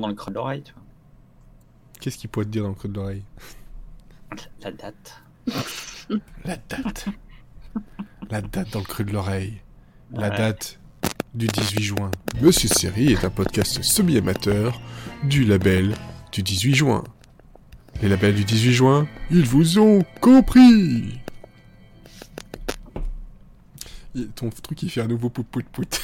dans le creux de l'oreille, tu vois. Qu'est-ce qu'il pourrait te dire dans le creux de l'oreille? La date. La date. La date dans le creux de l'oreille. La Ouais. date du 18 juin. Monsieur Série est un podcast semi-amateur du label du 18 juin. Les labels du 18 juin, ils vous ont compris Et Ton truc, il fait un nouveau pout pout pout.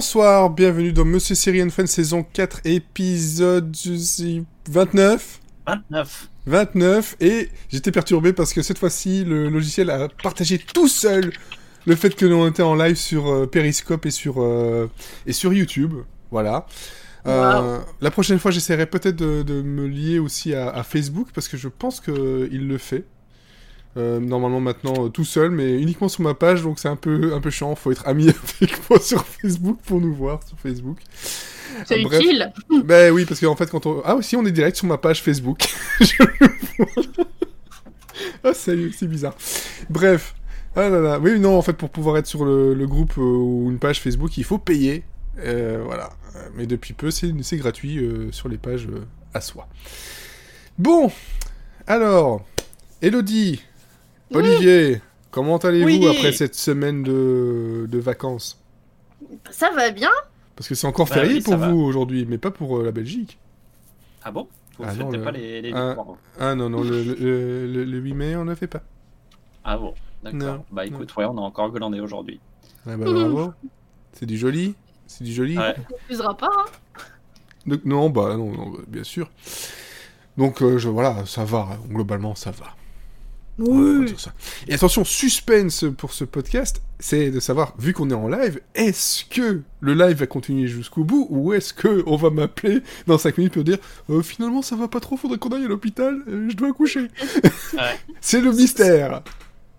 Bonsoir, bienvenue dans Monsieur and Friends saison 4 épisode je sais, 29 29. 29 et j'étais perturbé parce que cette fois-ci le logiciel a partagé tout seul le fait que l'on était en live sur euh, Periscope et sur euh, et sur YouTube. Voilà. Euh, la prochaine fois, j'essaierai peut-être de, de me lier aussi à, à Facebook parce que je pense que il le fait. Euh, normalement maintenant euh, tout seul, mais uniquement sur ma page, donc c'est un peu un peu chiant. Faut être ami avec moi sur Facebook pour nous voir sur Facebook. C'est Bref. utile. Ben oui, parce qu'en fait, quand on. Ah, aussi, on est direct sur ma page Facebook. Je le vois. ah, c'est c'est bizarre. Bref. Ah là là. Oui, non, en fait, pour pouvoir être sur le, le groupe euh, ou une page Facebook, il faut payer. Voilà. Mais depuis peu, c'est c'est gratuit sur les pages à soi. Bon. Alors. Elodie. Olivier. Comment allez-vous Oui. après cette semaine de, de vacances? Ça va bien Parce que c'est encore Bah férié oui, pour vous aujourd'hui, mais pas pour euh, la Belgique. Ah bon? Vous Ah faites non, le- pas les, les Ah. Ah non, non, le, le, le- le 8 mai, on ne fait pas. Ah bon, d'accord. Bah écoute, ouais, on a encore glandé aujourd'hui. Ah bah bravo. C'est du joli. C'est du joli. Ouais. On n'abusera pas. Hein. Donc, non, bah non, non, bah, bien sûr. Donc euh, je, voilà, ça va, globalement ça va. Et attention, suspense pour ce podcast, c'est de savoir, vu qu'on est en live, est-ce que le live va continuer jusqu'au bout ou est-ce que on va m'appeler dans 5 minutes pour dire Euh, finalement ça va pas trop, faudrait qu'on aille à l'hôpital, euh, je dois accoucher. Ouais. c'est le mystère.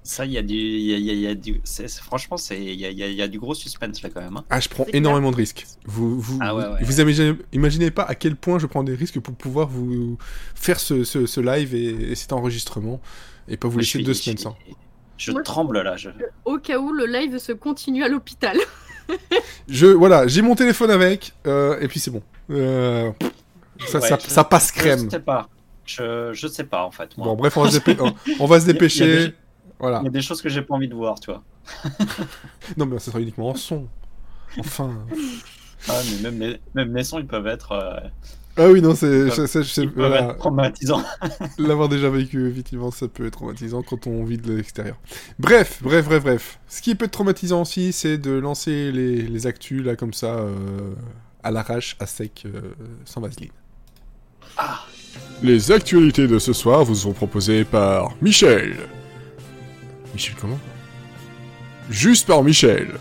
Ça, il y a du. il Y a, y a- il y a du franchement, c'est- il y a, il y a- il y a du gros suspense là quand même. hein. Ah, je prends énormément de risques. Vous, vous, Ah ouais, ouais. vous imaginez, imaginez pas à quel point je prends des risques pour pouvoir vous faire ce, ce, ce live et, et cet enregistrement et pas vous laisser je deux semaines je- sans. Je Moi, tremble là. Je... Au cas où le live se continue à l'hôpital. Je, voilà, j'ai mon téléphone avec euh, et puis c'est bon. Euh, ça, Ouais, ça, je- ça passe Je crème. sais pas. Je, je sais pas en fait. Moi. Bon, bref, on va se, dépê- on- va se Il y a- dépêcher. il y a des- Voilà. Il y a des choses que j'ai pas envie de voir, tu vois. Non, mais ça sera uniquement en son. Enfin. Ah, mais même les, même les sons, ils peuvent être, euh, Ah oui, non, c'est. Voilà. être traumatisants. L'avoir déjà vécu, effectivement, ça peut être traumatisant quand on vit de l'extérieur. Bref, bref, bref, bref. Ce qui peut être traumatisant aussi, c'est de lancer les, les actus, là, comme ça, euh, à l'arrache, à sec, euh, sans vaseline. Ah. Les actualités de ce soir vous sont proposées par Michel. Michel comment? Juste par Michel.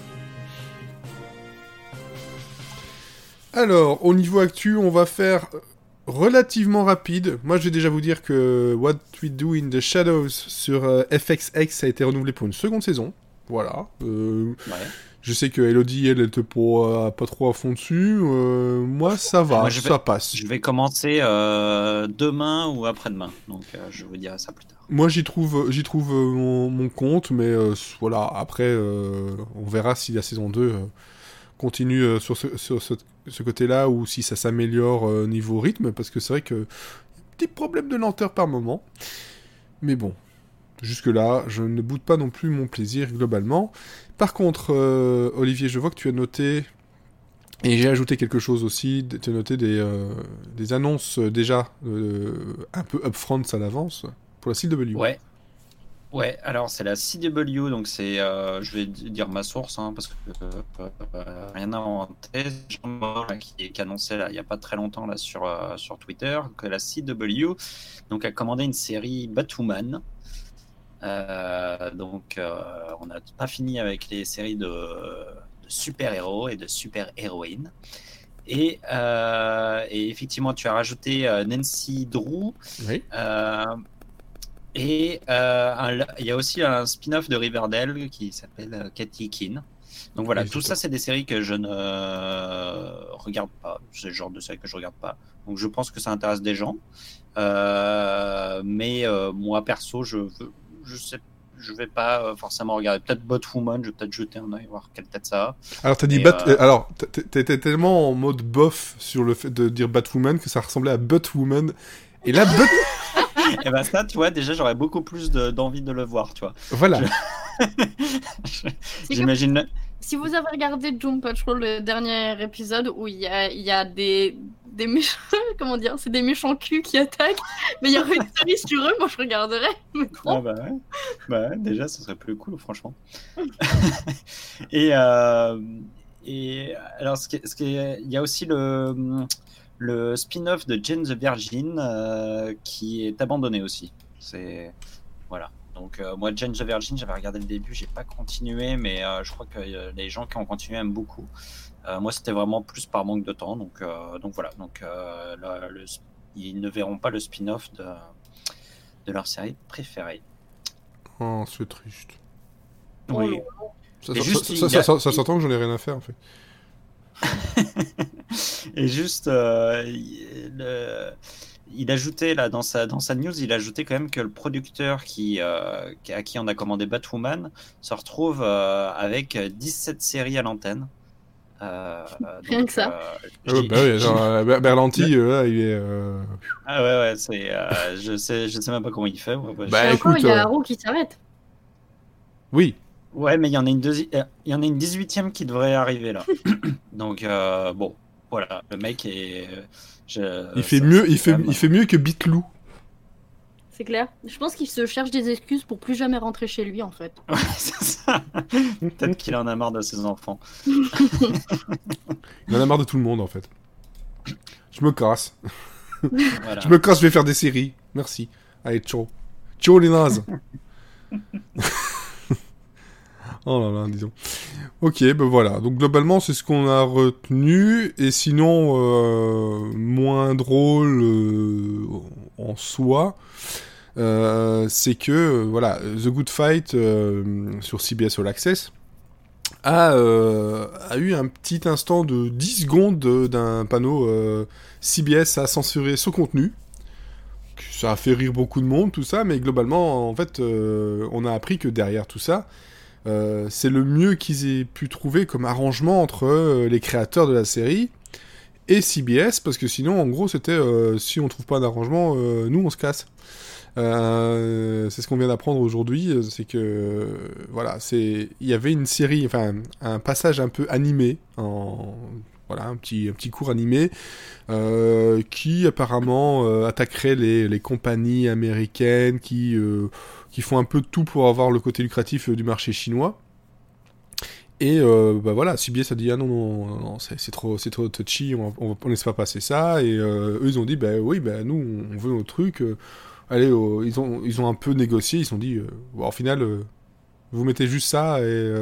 Alors, au niveau actu, on va faire euh, relativement rapide. Moi, je vais déjà vous dire que What We Do in the Shadows sur euh, FXX a été renouvelé pour une seconde saison. Voilà. Euh, Ouais. je sais que Elodie, elle, était pas, euh, pas trop à fond dessus. Moi, ça va, Moi, je vais- ça passe. Je vais commencer demain ou après-demain. Donc, je vous dirai ça plus tard. Moi, j'y trouve, j'y trouve mon, mon compte, mais voilà, après, on verra si la saison 2 euh, continue euh, sur ce, côté-là ou si ça s'améliore euh, niveau rythme, parce que c'est vrai que petit problème de lenteur par moment. Mais bon, jusque-là, je ne boude pas non plus mon plaisir globalement. Par contre, euh, Olivier, je vois que tu as noté, et j'ai ajouté quelque chose aussi, tu as noté des, des annonces déjà un peu upfront à l'avance pour la CW. Ouais. Ouais, alors c'est la CW, donc c'est, euh, je vais dire ma source, hein, parce que euh, euh, rien Morin, là, qui, qui annonçait là, il n'y a pas très longtemps là, sur, euh, sur Twitter que la CW donc, a commandé une série Batwoman. Donc on n'a pas fini avec les séries de, de super-héros et de super-héroïnes. Et, et effectivement, tu as rajouté Nancy Drew. Oui. Euh, et euh, un- il y a aussi un spin-off de Riverdale qui s'appelle euh, Katy Keene. Donc voilà, Oui, tout ça, c'est des séries que je ne euh, regarde pas. C'est le genre de séries que je regarde pas. Donc je pense que ça intéresse des gens. Euh, mais euh, moi, perso, je veux, je sais, je vais pas euh, forcément regarder. Peut-être Botwoman, je vais peut-être jeter un œil, voir quelle tête ça a. Alors t'as dit Bat... euh, alors t'étais tellement en mode bof sur le fait de dire Batwoman que ça ressemblait à Buttwoman. Et là, But... et ben ça, tu vois, déjà, j'aurais beaucoup plus de- d'envie de le voir, tu vois. voilà. J'imagine. si vous avez regardé Doom Patrol, le dernier épisode où il y a, il y a des, des méchants, comment dire, c'est des méchants culs qui attaquent, mais il y aurait une série sur eux, moi je regarderais. Ah bah ouais. Bah ouais, déjà, ce serait plus cool, franchement. et, euh, et alors, ce qui ce qui est- il y a aussi le, le spin-off de Jane the Virgin euh, qui est abandonné aussi. C'est voilà. Donc euh, moi, Jane the Virgin, j'avais regardé le début, j'ai pas continué, mais euh, je crois que euh, les gens qui ont continué aiment beaucoup. Euh, moi, c'était vraiment plus par manque de temps, donc euh, donc voilà. Donc euh, le- le- ils ne verront pas le spin-off de de leur série préférée. Oh, c'est triste. Oui. ça s'entend que j'en ai rien à faire en fait. Et juste, euh, il, le- il ajoutait là dans sa dans sa news, il ajoutait quand même que le producteur qui euh, à qui on a commandé Batwoman se retrouve euh, avec 17 séries à l'antenne. Euh, Rien que ça. euh, Ah bah ouais, genre, euh, Ber- Berlanti, euh, là, il est. euh, ah ouais ouais, c'est euh, je sais je sais même pas comment il fait. moi, Bah, encore, écoute, il y a euh, Arrow qui s'arrête. Oui. Ouais, mais il y en a une deuxi- euh, il y en a une 18e qui devrait arriver là. Donc euh, bon, voilà, le mec est je- Il fait ça- mieux, c'est il fait, même- il fait mieux que Bitlou. C'est clair. Je pense qu'il se cherche des excuses pour plus jamais rentrer chez lui en fait. Ouais, c'est ça. Peut-être qu'il en a marre de ses enfants. Il en a marre de tout le monde en fait. Je me casse. Voilà. Je me casse, je vais faire des séries. Merci. Allez, ciao. Ciao les nazes. oh là là, disons. Ok, ben voilà. Donc globalement, c'est ce qu'on a retenu. Et sinon, euh, moins drôle euh, en soi, euh, c'est que voilà, The Good Fight sur CBS All Access a, a eu un petit instant de 10 secondes de- d'un panneau CBS a censuré ce contenu. Ça a fait rire beaucoup de monde, tout ça, mais globalement, en fait, on a appris que derrière tout ça, euh, c'est le mieux qu'ils aient pu trouver comme arrangement entre euh, les créateurs de la série et CBS, parce que sinon, en gros, c'était euh, si on trouve pas d'arrangement, nous, on se casse. C'est ce qu'on vient d'apprendre aujourd'hui, c'est que voilà, c'est il y avait une série, enfin un passage un peu animé voilà un petit un petit cours animé qui apparemment attaquerait les, compagnies américaines qui qui font un peu de tout pour avoir le côté lucratif euh, du marché chinois. Et euh, bah voilà, CBS a dit ah non non, non, c'est trop c'est trop touchy, on, on laisse pas passer ça. Et euh, eux ils ont dit bah oui bah nous on veut nos trucs. allez, euh, ils ont ils ont un peu négocié, ils se sont dit bon, au final vous mettez juste ça et,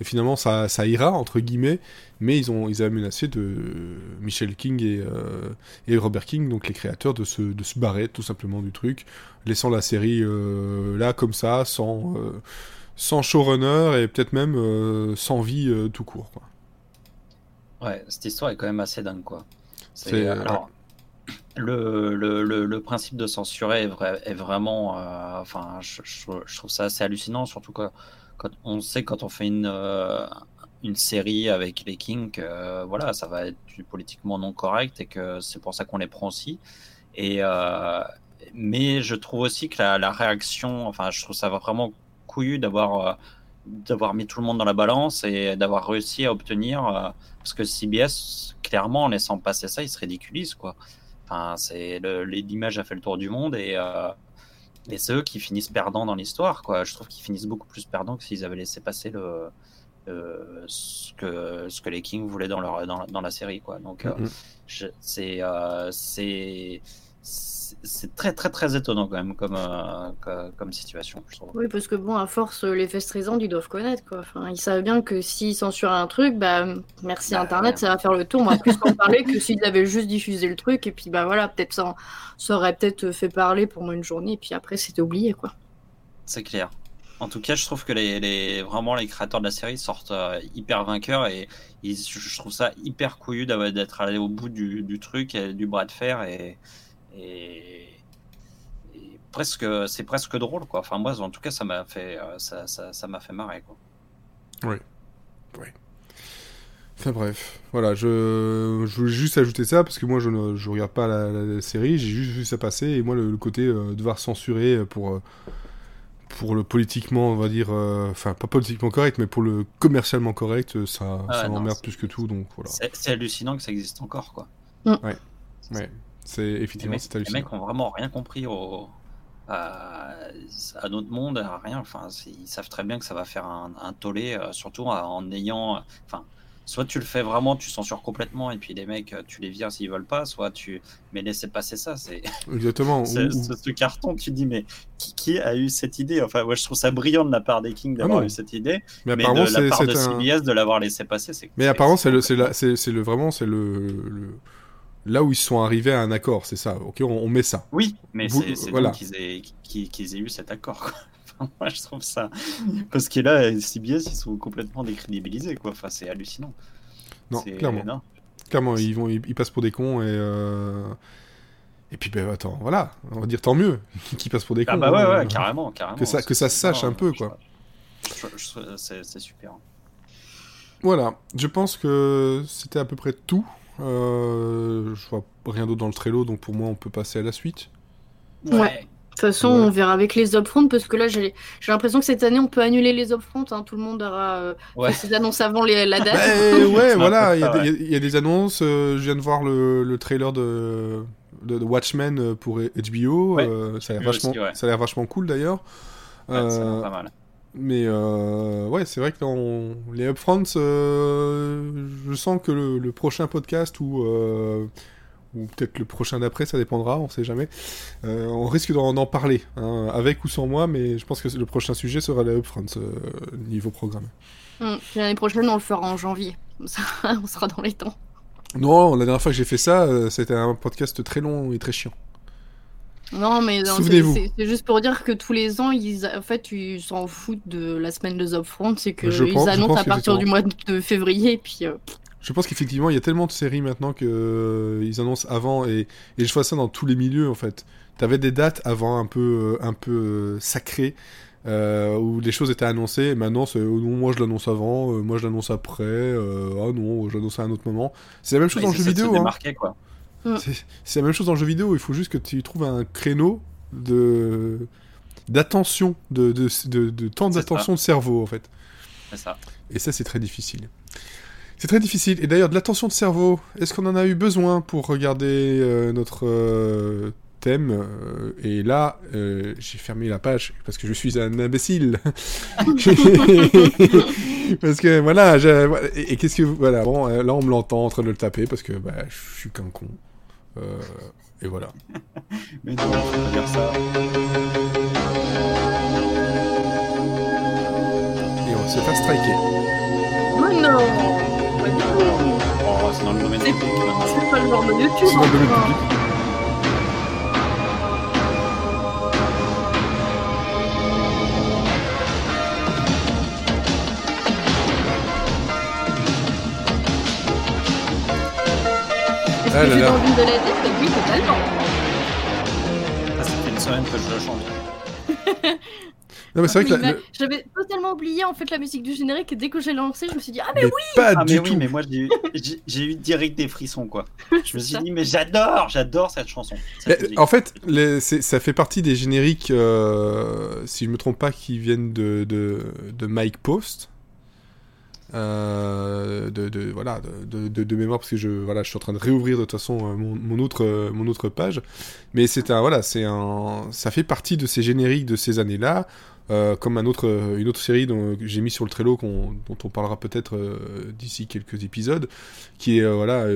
et finalement ça, ça ira entre guillemets. Mais ils ont ils avaient menacé de Michel King et, euh, et Robert King, donc les créateurs, de se de se barrer tout simplement du truc, laissant la série euh, là comme ça, sans euh, sans showrunner et peut-être même sans vie tout court. Quoi. Ouais, cette histoire est quand même assez dingue, quoi. Alors, le, le, le, le principe de censurer est, vrai, est vraiment. enfin, je, je, je trouve ça assez hallucinant, surtout que quand on sait quand on fait une, une série avec les Kings, que, euh, voilà, ça va être politiquement non correct et que c'est pour ça qu'on les prend aussi. Et, euh, mais je trouve aussi que la, réaction, enfin, je trouve ça vraiment couillu d'avoir. euh, d'avoir mis tout le monde dans la balance et d'avoir réussi à obtenir euh, parce que CBS clairement en laissant passer ça il se ridiculise quoi enfin c'est l'image a fait le tour du monde et et c'est eux qui finissent perdants dans l'histoire quoi je trouve qu'ils finissent beaucoup plus perdants que s'ils avaient laissé passer le euh, ce que ce que les Kings voulaient dans leur dans, dans la série quoi donc euh, Mhm. je- c'est euh, c'est c'est très très très étonnant quand même comme, euh, comme, situation, je trouve. Oui, parce que bon, à force, les festrisants, ils doivent connaître quoi. Enfin, ils savent bien que s'ils censurent un truc, bah merci bah, Internet, ça va faire le tour. On va plus en parler que s'ils avaient juste diffusé le truc et puis bah voilà, peut-être ça, ça aurait peut-être fait parler pendant une journée et puis après c'était oublié quoi. C'est clair. En tout cas, je trouve que vraiment les créateurs de la série sortent euh, hyper vainqueurs et je trouve ça hyper couillu d'être allé au bout du, truc, et du bras de fer et, presque, c'est presque drôle quoi. Enfin moi, en tout cas, ça m'a fait, euh, ça, m'a fait marrer quoi. Oui, oui. Enfin bref, voilà, je, voulais juste ajouter ça parce que moi je ne regarde pas la, série, j'ai juste vu ça passer et moi le, côté euh, devoir censurer pour pour le politiquement, on va dire, euh, enfin pas politiquement correct, mais pour le commercialement correct, euh, ça, ah ça m'emmerde plus que tout, donc voilà. C'est hallucinant que ça existe encore, quoi. Mm. Ouais, ouais. C'est effectivement c'est hallucinant. Les mecs ont vraiment rien compris au, à, à, notre monde, à rien. Enfin, ils savent très bien que ça va faire un, un tollé, euh, surtout en ayant, enfin soit tu le fais vraiment, tu censures complètement, et puis les mecs, tu les vires s'ils veulent pas, soit tu. Mais laissez passer ça, c'est. Exactement. ce, carton, tu dis, mais qui, a eu cette idée? Enfin, moi, je trouve ça brillant de la part des Kings d'avoir ah eu cette idée, mais, mais de la part de CBS de l'avoir laissé passer. Mais apparemment, c'est le, c'est le, vraiment, c'est le, là où ils sont arrivés à un accord, c'est ça. Ok, on, met ça. Oui, mais c'est voilà. qu'ils aient, qu'ils aient eu cet accord. Quoi. moi, je trouve ça. Parce que là, CBS, ils sont complètement décrédibilisés, quoi. Enfin, c'est hallucinant. Non, clairement. Clairement, ils, vont, ils, passent pour des cons et. Euh, et puis, ben attends, voilà, on va dire tant mieux qu'ils passent pour des ah cons. Ah, bah ouais, ouais, carrément, carrément. Que ça, que ça se sache un peu, quoi. C'est super. Voilà, je pense que c'était à peu près tout. Euh, je vois rien d'autre dans le Trello, donc pour moi, on peut passer à la suite. Ouais. De toute façon, on verra avec les upfronts parce que là, j'ai l'impression que cette année, on peut annuler les upfronts. Hein. Tout le monde aura euh, fait ses annonces avant les, la date. Bah, ouais, voilà, il y, a des annonces. Euh, je viens de voir le, le trailer de, de, Watchmen euh, pour HBO. ça a l'air vachement, ça vachement cool d'ailleurs. pas mal. Mais ouais, c'est vrai que dans les upfronts, je sens que le, le prochain podcast où ou peut-être le prochain d'après, ça dépendra, on sait jamais. Euh, on risque d'en parler, hein, avec ou sans moi, mais je pense que le prochain sujet sera la Upfront, euh, niveau programme. Hum, l'année prochaine, on le fera en janvier, ça, on sera dans les temps. Non, la dernière fois que j'ai fait ça, euh, c'était un podcast très long et très chiant. Non, mais c'est juste pour dire que tous les ans, ils, en fait, ils s'en foutent de la semaine de Upfront, c'est qu'ils annoncent à partir du mois de février, puis... Je pense qu'effectivement, il y a tellement de séries maintenant qu'ils euh, annoncent avant, et, et, je vois ça dans tous les milieux en fait. T'avais des dates avant un peu, euh, un peu euh, sacrées, où les choses étaient annoncées, et maintenant c'est oh non, moi je l'annonce avant, moi je l'annonce après, ah non, je l'annonce à un autre moment. C'est la même chose dans le jeu vidéo. Hein. quoi. Mm. C'est la même chose dans le jeu vidéo, il faut juste que tu trouves un créneau de d'attention, de, de, de, de, temps d'attention de cerveau en fait. C'est ça. Et ça c'est très difficile. C'est très difficile. Et d'ailleurs, de l'attention de cerveau, est-ce qu'on en a eu besoin pour regarder euh, notre euh, thème euh, Et là, j'ai fermé la page parce que je suis un imbécile. parce que voilà, et, qu'est-ce que voilà, bon, là on me l'entend en train de le taper parce que bah, je suis qu'un con. et voilà. Mais non, ça. Et on va se faire striker. Oh non Oh, c'est dans le domaine public. C'est pas le genre de YouTube. C'est dans le domaine public. Est-ce ah que j'ai envie de l'aider Oui, totalement. Ça fait une semaine que je le chante. Non, mais c'est vrai que j'avais totalement oublié en fait la musique du générique et dès que j'ai lancé, je me suis dit ah mais, oui. Pas ah, du mais tout. oui, mais moi j'ai eu direct des frissons quoi. Je me suis dit mais j'adore, j'adore cette chanson. en fait, les, ça fait partie des génériques, euh, si je me trompe pas, qui viennent de, de, de Mike Post. Euh, de, de, voilà de, de, mémoire parce que je voilà je suis en train de réouvrir de toute façon euh, mon, mon autre mon autre page mais c'est un voilà c'est un ça fait partie de ces génériques de ces années là euh, comme un autre, une autre série dont j'ai mis sur le Trello, dont on parlera peut-être euh, d'ici quelques épisodes, qui est euh, voilà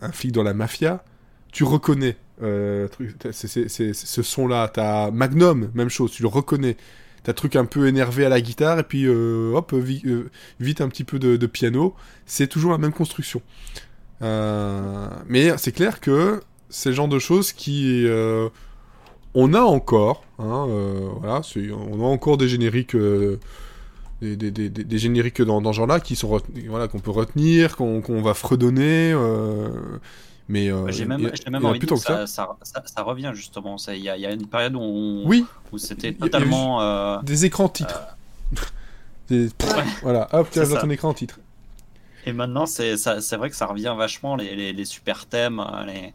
un flic dans la mafia. tu reconnais euh, ce son-là. T'as Magnum, même chose, tu le reconnais. T'as truc un peu énervé à la guitare, et puis euh, hop, vi- euh, vite un petit peu de, de piano. C'est toujours la même construction. Euh, mais c'est clair que c'est le genre de choses qui. On a encore, hein, euh, voilà, on a encore des génériques. euh, des, des, des, des- des génériques dans, dans ce genre-là qui sont voilà qu'on peut retenir qu'on va fredonner euh, mais J'ai même, a- même envie de dire que ça, ça, ça- ça revient justement. Il y, a, il y a une période où, on- oui où c'était totalement. des écrans titres Des- voilà hop tu ça. ton écran titre Et maintenant, c'est vrai que ça revient vachement, les, les, les super thèmes, les,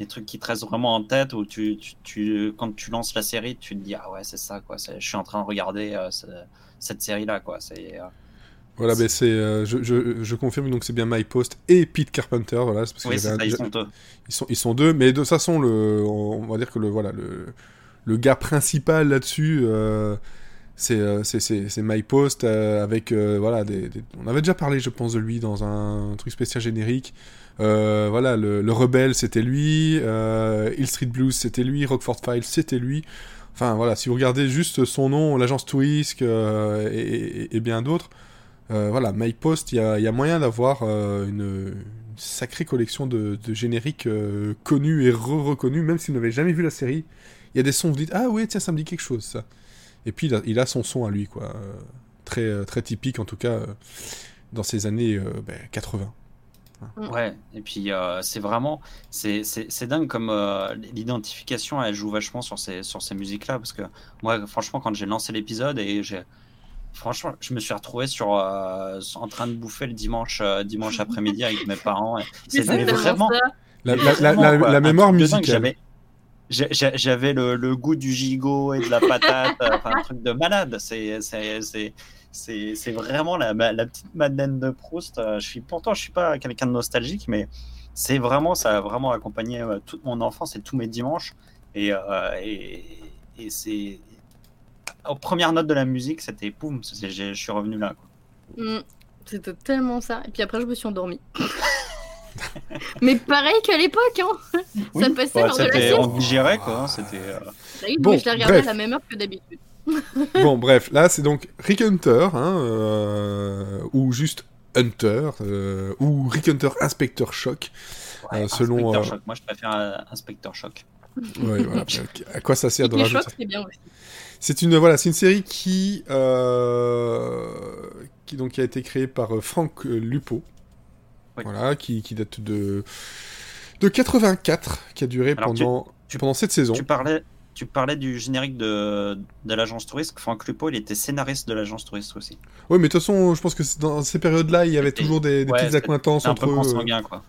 les trucs qui te restent vraiment en tête, où tu, tu, tu- quand tu lances la série, tu te dis, ah ouais, c'est ça, quoi. Je suis en train de regarder euh, ce- cette série-là, quoi. C'est, euh, voilà ben c'est euh, je, je, je confirme donc c'est bien My Post et Pete Carpenter voilà parce que oui, c'est un- ça, ils sont deux. Ils sont, ils sont deux, mais de toute façon, le, on va dire que le, voilà, le, le gars principal là-dessus, c'est, c'est, c'est, c'est My Post euh, avec, euh, voilà, des, des- on avait déjà parlé, je pense, de lui dans un truc spécial générique. Euh, voilà, le, le rebelle, c'était lui. Euh, Hill Street Blues, c'était lui. Rockford Files, c'était lui. Enfin, voilà, si vous regardez juste son nom, l'agence Twist euh, et, bien d'autres, voilà, My Post, il y a, moyen d'avoir une, sacrée collection de, génériques connus et re-reconnus, même si vous n'avez jamais vu la série. Il y a des sons, vous dites Ah oui, tiens, ça me dit quelque chose, ça. Et puis il a, son son à lui, quoi. Très, très typique, en tout cas, dans ces années euh, ben, 80. Ouais, et puis euh, c'est vraiment, c'est c'est- c'est dingue comme euh, l'identification, elle joue vachement sur ces, sur ces musiques-là, parce que moi, franchement, quand j'ai lancé l'épisode et j'ai, franchement, je me suis retrouvé sur, euh, en train de bouffer le dimanche, euh, dimanche après-midi avec mes parents. c'est vraiment. La, la- mais la- vraiment, la- quoi, la mémoire musicale. j'avais- le, le goût du gigot et de la patate, enfin, un truc de malade. C'est c'est- vraiment la, la petite Madeleine de Proust. Euh, Je suis, pourtant, je suis pas quelqu'un de nostalgique, mais c'est vraiment, ça a vraiment accompagné euh, toute mon enfance et tous mes dimanches. Et, euh, et, et c'est. Aux premières notes de la musique, c'était poum, je suis revenu là. Mm, C'était tellement ça. Et puis après, je me suis endormie. Mais pareil qu'à l'époque, hein. Ça passait Ouais, lors de la sieste. on digérait, quoi. hein, C'était. euh, Oui, Bon, mais je l'ai regardé bref. à la même heure que d'habitude. bon, bref, là c'est donc Rick Hunter, hein, euh, ou juste Hunter, euh, ou Rick Hunter Inspector Shock. ouais, Euh, selon, Inspecteur euh, Shock. Moi, je préfère euh, Inspecteur Shock. Ouais, voilà. À quoi ça sert de rajouter c'est bien aussi. C'est une voilà, c'est une série qui euh, qui donc qui a été créée par euh, Frank euh, Lupo. Oui. Voilà, qui, qui date de de 84, qui a duré Alors, tu- pendant tu- pendant cette saison. Tu parlais, tu parlais du générique de, de l'agence touriste. Franck Lupo, il était scénariste de l'agence touriste aussi. Oui, mais de toute façon, je pense que dans ces périodes-là, il y avait toujours des, des ouais, petites accointances un entre peu eux. consanguin, quoi.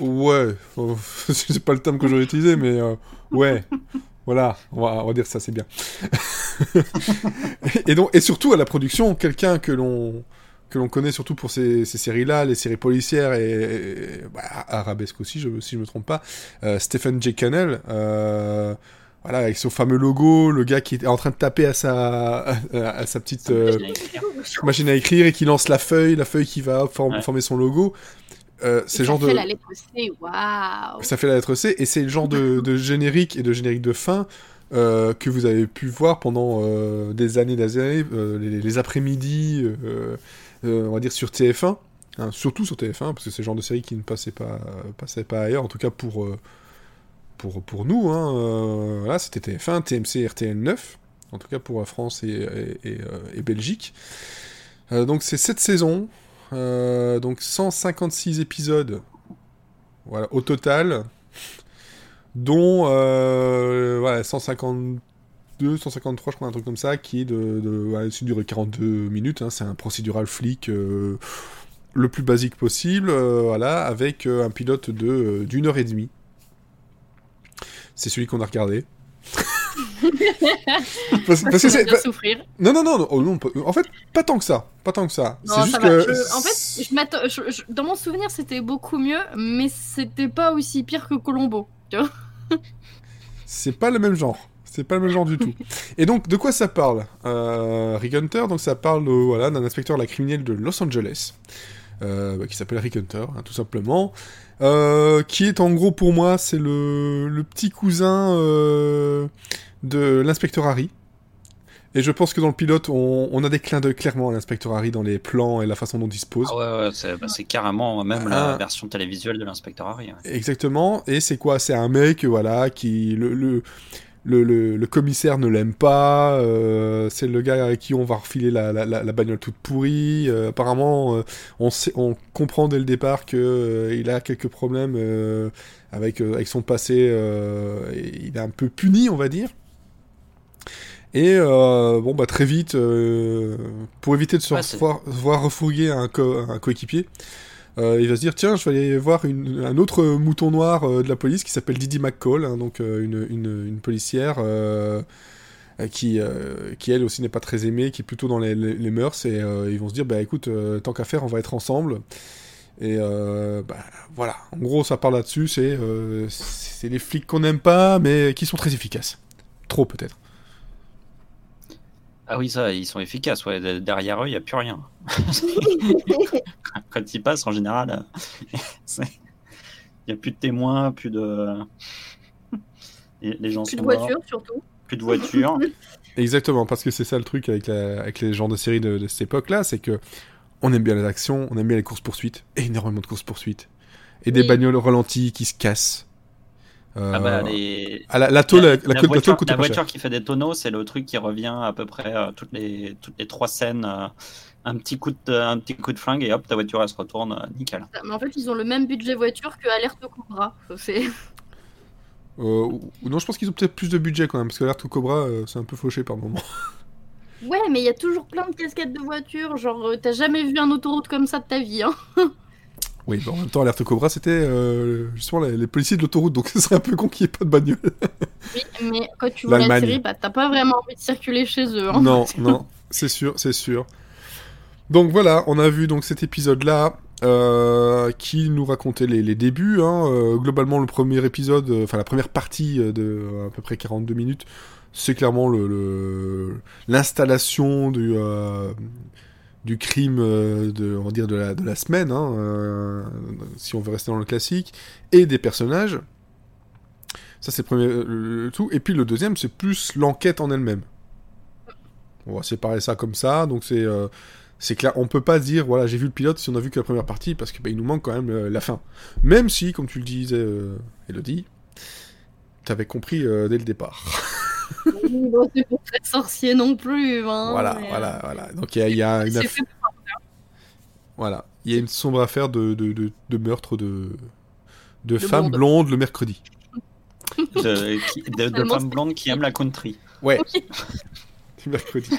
Ouais, euh, c'est pas le terme que j'aurais utilisé, mais euh, ouais. Voilà, on va, on va dire ça, c'est bien. et donc, et surtout à la production, quelqu'un que l'on que l'on connaît surtout pour ces, ces séries-là, les séries policières et, et- bah, arabesque aussi, je, si je me trompe pas, euh, Stephen J. Cannell, euh, voilà, avec son fameux logo, le gars qui est en train de taper à sa, à, à sa petite euh, machine à écrire et qui lance la feuille, la feuille qui va form- Ouais. former son logo. Euh, c'est genre Ça de fait la lettre C, waouh. ça fait la lettre C, et c'est le genre de, de générique et de générique de fin euh, que vous avez pu voir pendant des années, des années, les, les après-midi, on va dire sur TF1, hein, surtout sur TF1, parce que c'est le genre de série qui ne passait pas, passait pas ailleurs, en tout cas pour, pour, pour nous. Hein, euh, voilà, c'était TF1, TMC, RTL 9, en tout cas pour la France et, euh, Belgique. Euh, donc c'est cette saison, donc 156 épisodes voilà, au total, dont voilà, 152, 153, je crois, un truc comme ça, qui est de, de voilà, c'est duré 42 minutes. hein, c'est un procédural flic le plus basique possible, voilà, avec un pilote de d'une heure et demie. C'est celui qu'on a regardé. parce, parce que c'est- bien souffrir. non, non, non, non, oh non, pas- en fait, pas tant que ça. Pas tant que ça. C'est juste que. Je- en fait, je je- dans mon souvenir, c'était beaucoup mieux, mais c'était pas aussi pire que Colombo. C'est pas le même genre. C'est pas le même genre du tout. Et donc, de quoi ça parle euh, Rick Hunter, donc ça parle euh, voilà, d'un inspecteur de la criminelle de Los Angeles euh, qui s'appelle Rick Hunter, hein, tout simplement, euh, qui est en gros pour moi, c'est le, le petit cousin euh, de l'inspecteur Harry. Et je pense que dans le pilote, on, on a des clins d'œil clairement à l'inspecteur Harry dans les plans et la façon dont il se pose. Ah ouais, ouais, c'est bah, c'est carrément même Ah. la version télévisuelle de l'inspecteur Harry. ouais. Exactement. Et c'est quoi? C'est un mec, voilà, qui le le, le, le- le commissaire ne l'aime pas. euh, c'est le gars avec qui on va refiler la, la, la, la bagnole toute pourrie. euh, apparemment, euh, on sait, on comprend dès le départ que il a quelques problèmes avec avec son passé. et il est un peu puni, on va dire. Et bon bah très vite, pour éviter de se Ouais, voir, voir refourguer un, co- un coéquipier, euh, il va se dire tiens je vais aller voir un autre mouton noir euh, de la police qui s'appelle Didi McCall, hein, donc euh, une, une, policière euh, qui, qui elle aussi n'est pas très aimée, qui est plutôt dans les, les- mœurs et ils vont se dire bah écoute tant qu'à faire on va être ensemble. Et bah, voilà. En gros ça parle là-dessus c'est les flics qu'on n'aime pas mais qui sont très efficaces. Trop peut-être Ah oui, ça, ils sont efficaces. Ouais. Derrière eux, il n'y a plus rien. Quand ils passent, en général, euh, il n'y a plus de témoins, plus de. Les gens Plus sont de voitures, surtout. plus de voitures. Exactement, parce que c'est ça le truc avec, la- avec les genres de séries de, de cette époque-là, c'est que on aime bien les actions, on aime bien les courses-poursuites, énormément de courses-poursuites. Et des bagnoles ralenties qui se cassent. Euh, Ah bah, les... ah, la, la tôle, la, la, la, la voiture, la qui fait des tonneaux, c'est le truc qui revient à peu près euh, toutes, les, toutes les trois scènes. euh, un, petit coup de, un petit coup de flingue et hop, ta voiture elle se retourne euh, nickel. Mais en fait, ils ont le même budget voiture que Alerte Cobra. C'est... Euh, non, je pense qu'ils ont peut-être plus de budget quand même, parce que l'Alerte Cobra, euh, c'est un peu fauché par moment. Ouais, mais il y a toujours plein de cascades de voitures. Genre, euh, t'as jamais vu un autoroute comme ça de ta vie. Hein. Oui, bon, en même temps, Alerte Cobra, c'était euh, justement les, les policiers de l'autoroute, donc ce serait un peu con qu'il n'y ait pas de bagnole. Oui, mais quand tu vois la série, bah, t'as pas vraiment envie de circuler chez eux. Hein. Non, non, c'est sûr, c'est sûr. Donc voilà, on a vu donc cet épisode-là euh, qui nous racontait les, les débuts. hein. Euh, globalement, le premier épisode, enfin la première partie de à peu près 42 minutes, c'est clairement le l'installation du du crime euh, de on va dire de la de la semaine, hein, euh, si on veut rester dans le classique, et des personnages. Ça c'est le premier euh, le- tout. Et puis le deuxième, c'est plus l'enquête en elle-même. On va séparer ça comme ça, donc c'est euh, c'est clair. On peut pas dire voilà j'ai vu le pilote si on a vu que la première partie parce que bah, nous manque quand même euh, la fin. Même si, comme tu le disais, Elodie, t'avais compris dès le départ. Oui, bon, c'est pas très sorcier non plus. Hein, voilà, mais, euh, voilà, voilà. Donc il y a, il y a une c'est aff- fait voilà, il y a une sombre affaire de de, de, de meurtre de de, femmes blondes. blondes le mercredi. De, qui- de, femmes blondes qui aiment la country. Ouais. du mercredi.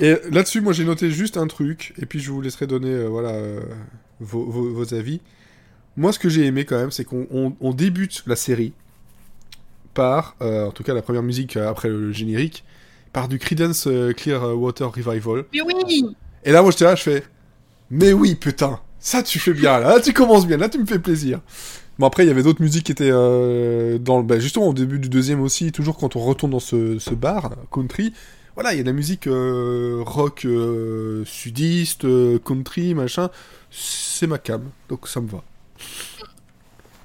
Et là-dessus, moi j'ai noté juste un truc, et puis je vous laisserai donner euh, voilà, euh, vos, vos- vos avis. Moi, ce que j'ai aimé quand même, c'est qu'on on- on débute la série par, euh, en tout cas la première musique euh, après le générique, par du Creedence euh, Clearwater Revival. Mais oui Et là, moi j'étais là, je fais, mais oui, putain, ça tu fais bien, là, Là, tu commences bien, là tu me fais plaisir. Bon après, il y avait d'autres musiques qui étaient euh, dans le, bah, justement au début du deuxième aussi, toujours quand on retourne dans ce, ce bar country. Voilà, il y a de la musique rock sudiste, country, machin. C'est ma cam, donc ça me va.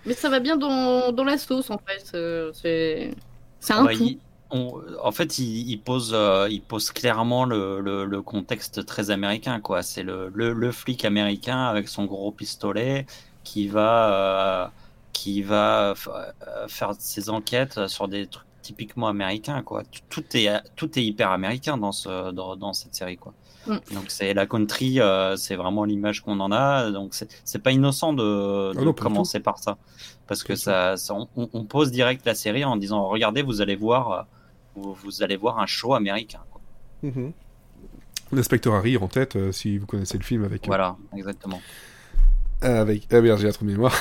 Mais ça va bien dans, dans la sauce en fait. euh, C'est, c'est un Ah bah, tout. il- on- en fait, il, il pose, euh, il pose clairement le, le- le contexte très américain, quoi. C'est le, le, le flic américain avec son gros pistolet qui va, euh, qui va euh, faire ses enquêtes sur des trucs typiquement américains, quoi. Tout est, tout est hyper américain dans, ce, dans, dans cette série, quoi. Mm. Donc c'est la country, euh, c'est vraiment l'image qu'on en a. Donc c'est pas innocent de, de Ah commencer par ça, parce que ça, ça- on, on pose direct la série en disant regardez, vous allez voir, euh, vous, vous allez voir un show américain. quoi. L'inspecteur Harry en tête, euh, si vous connaissez le film avec. euh, Voilà, exactement. avec ah merde, j'ai un trou de mémoire.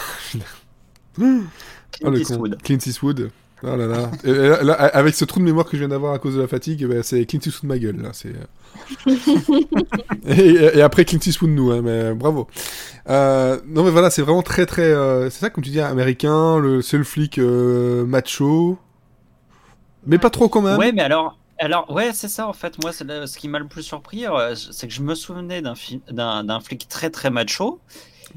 Oh, Clint con. Eastwood. Clint Eastwood. Oh là là. Et là, là, avec ce trou de mémoire que je viens d'avoir à cause de la fatigue, eh ben, c'est Clint Eastwood ma gueule. Là, c'est... et, et après Clint Eastwood nous, hein, mais bravo. Euh, non mais voilà, c'est vraiment très très... euh, c'est ça comme tu dis, américain, le seul flic euh, macho. Mais Ouais. pas trop quand même. Ouais, mais alors, Alors, ouais, c'est ça en fait. Moi, c'est le- ce qui m'a le plus surpris, euh, c'est que je me souvenais d'un fi- d'un d'un flic très très macho.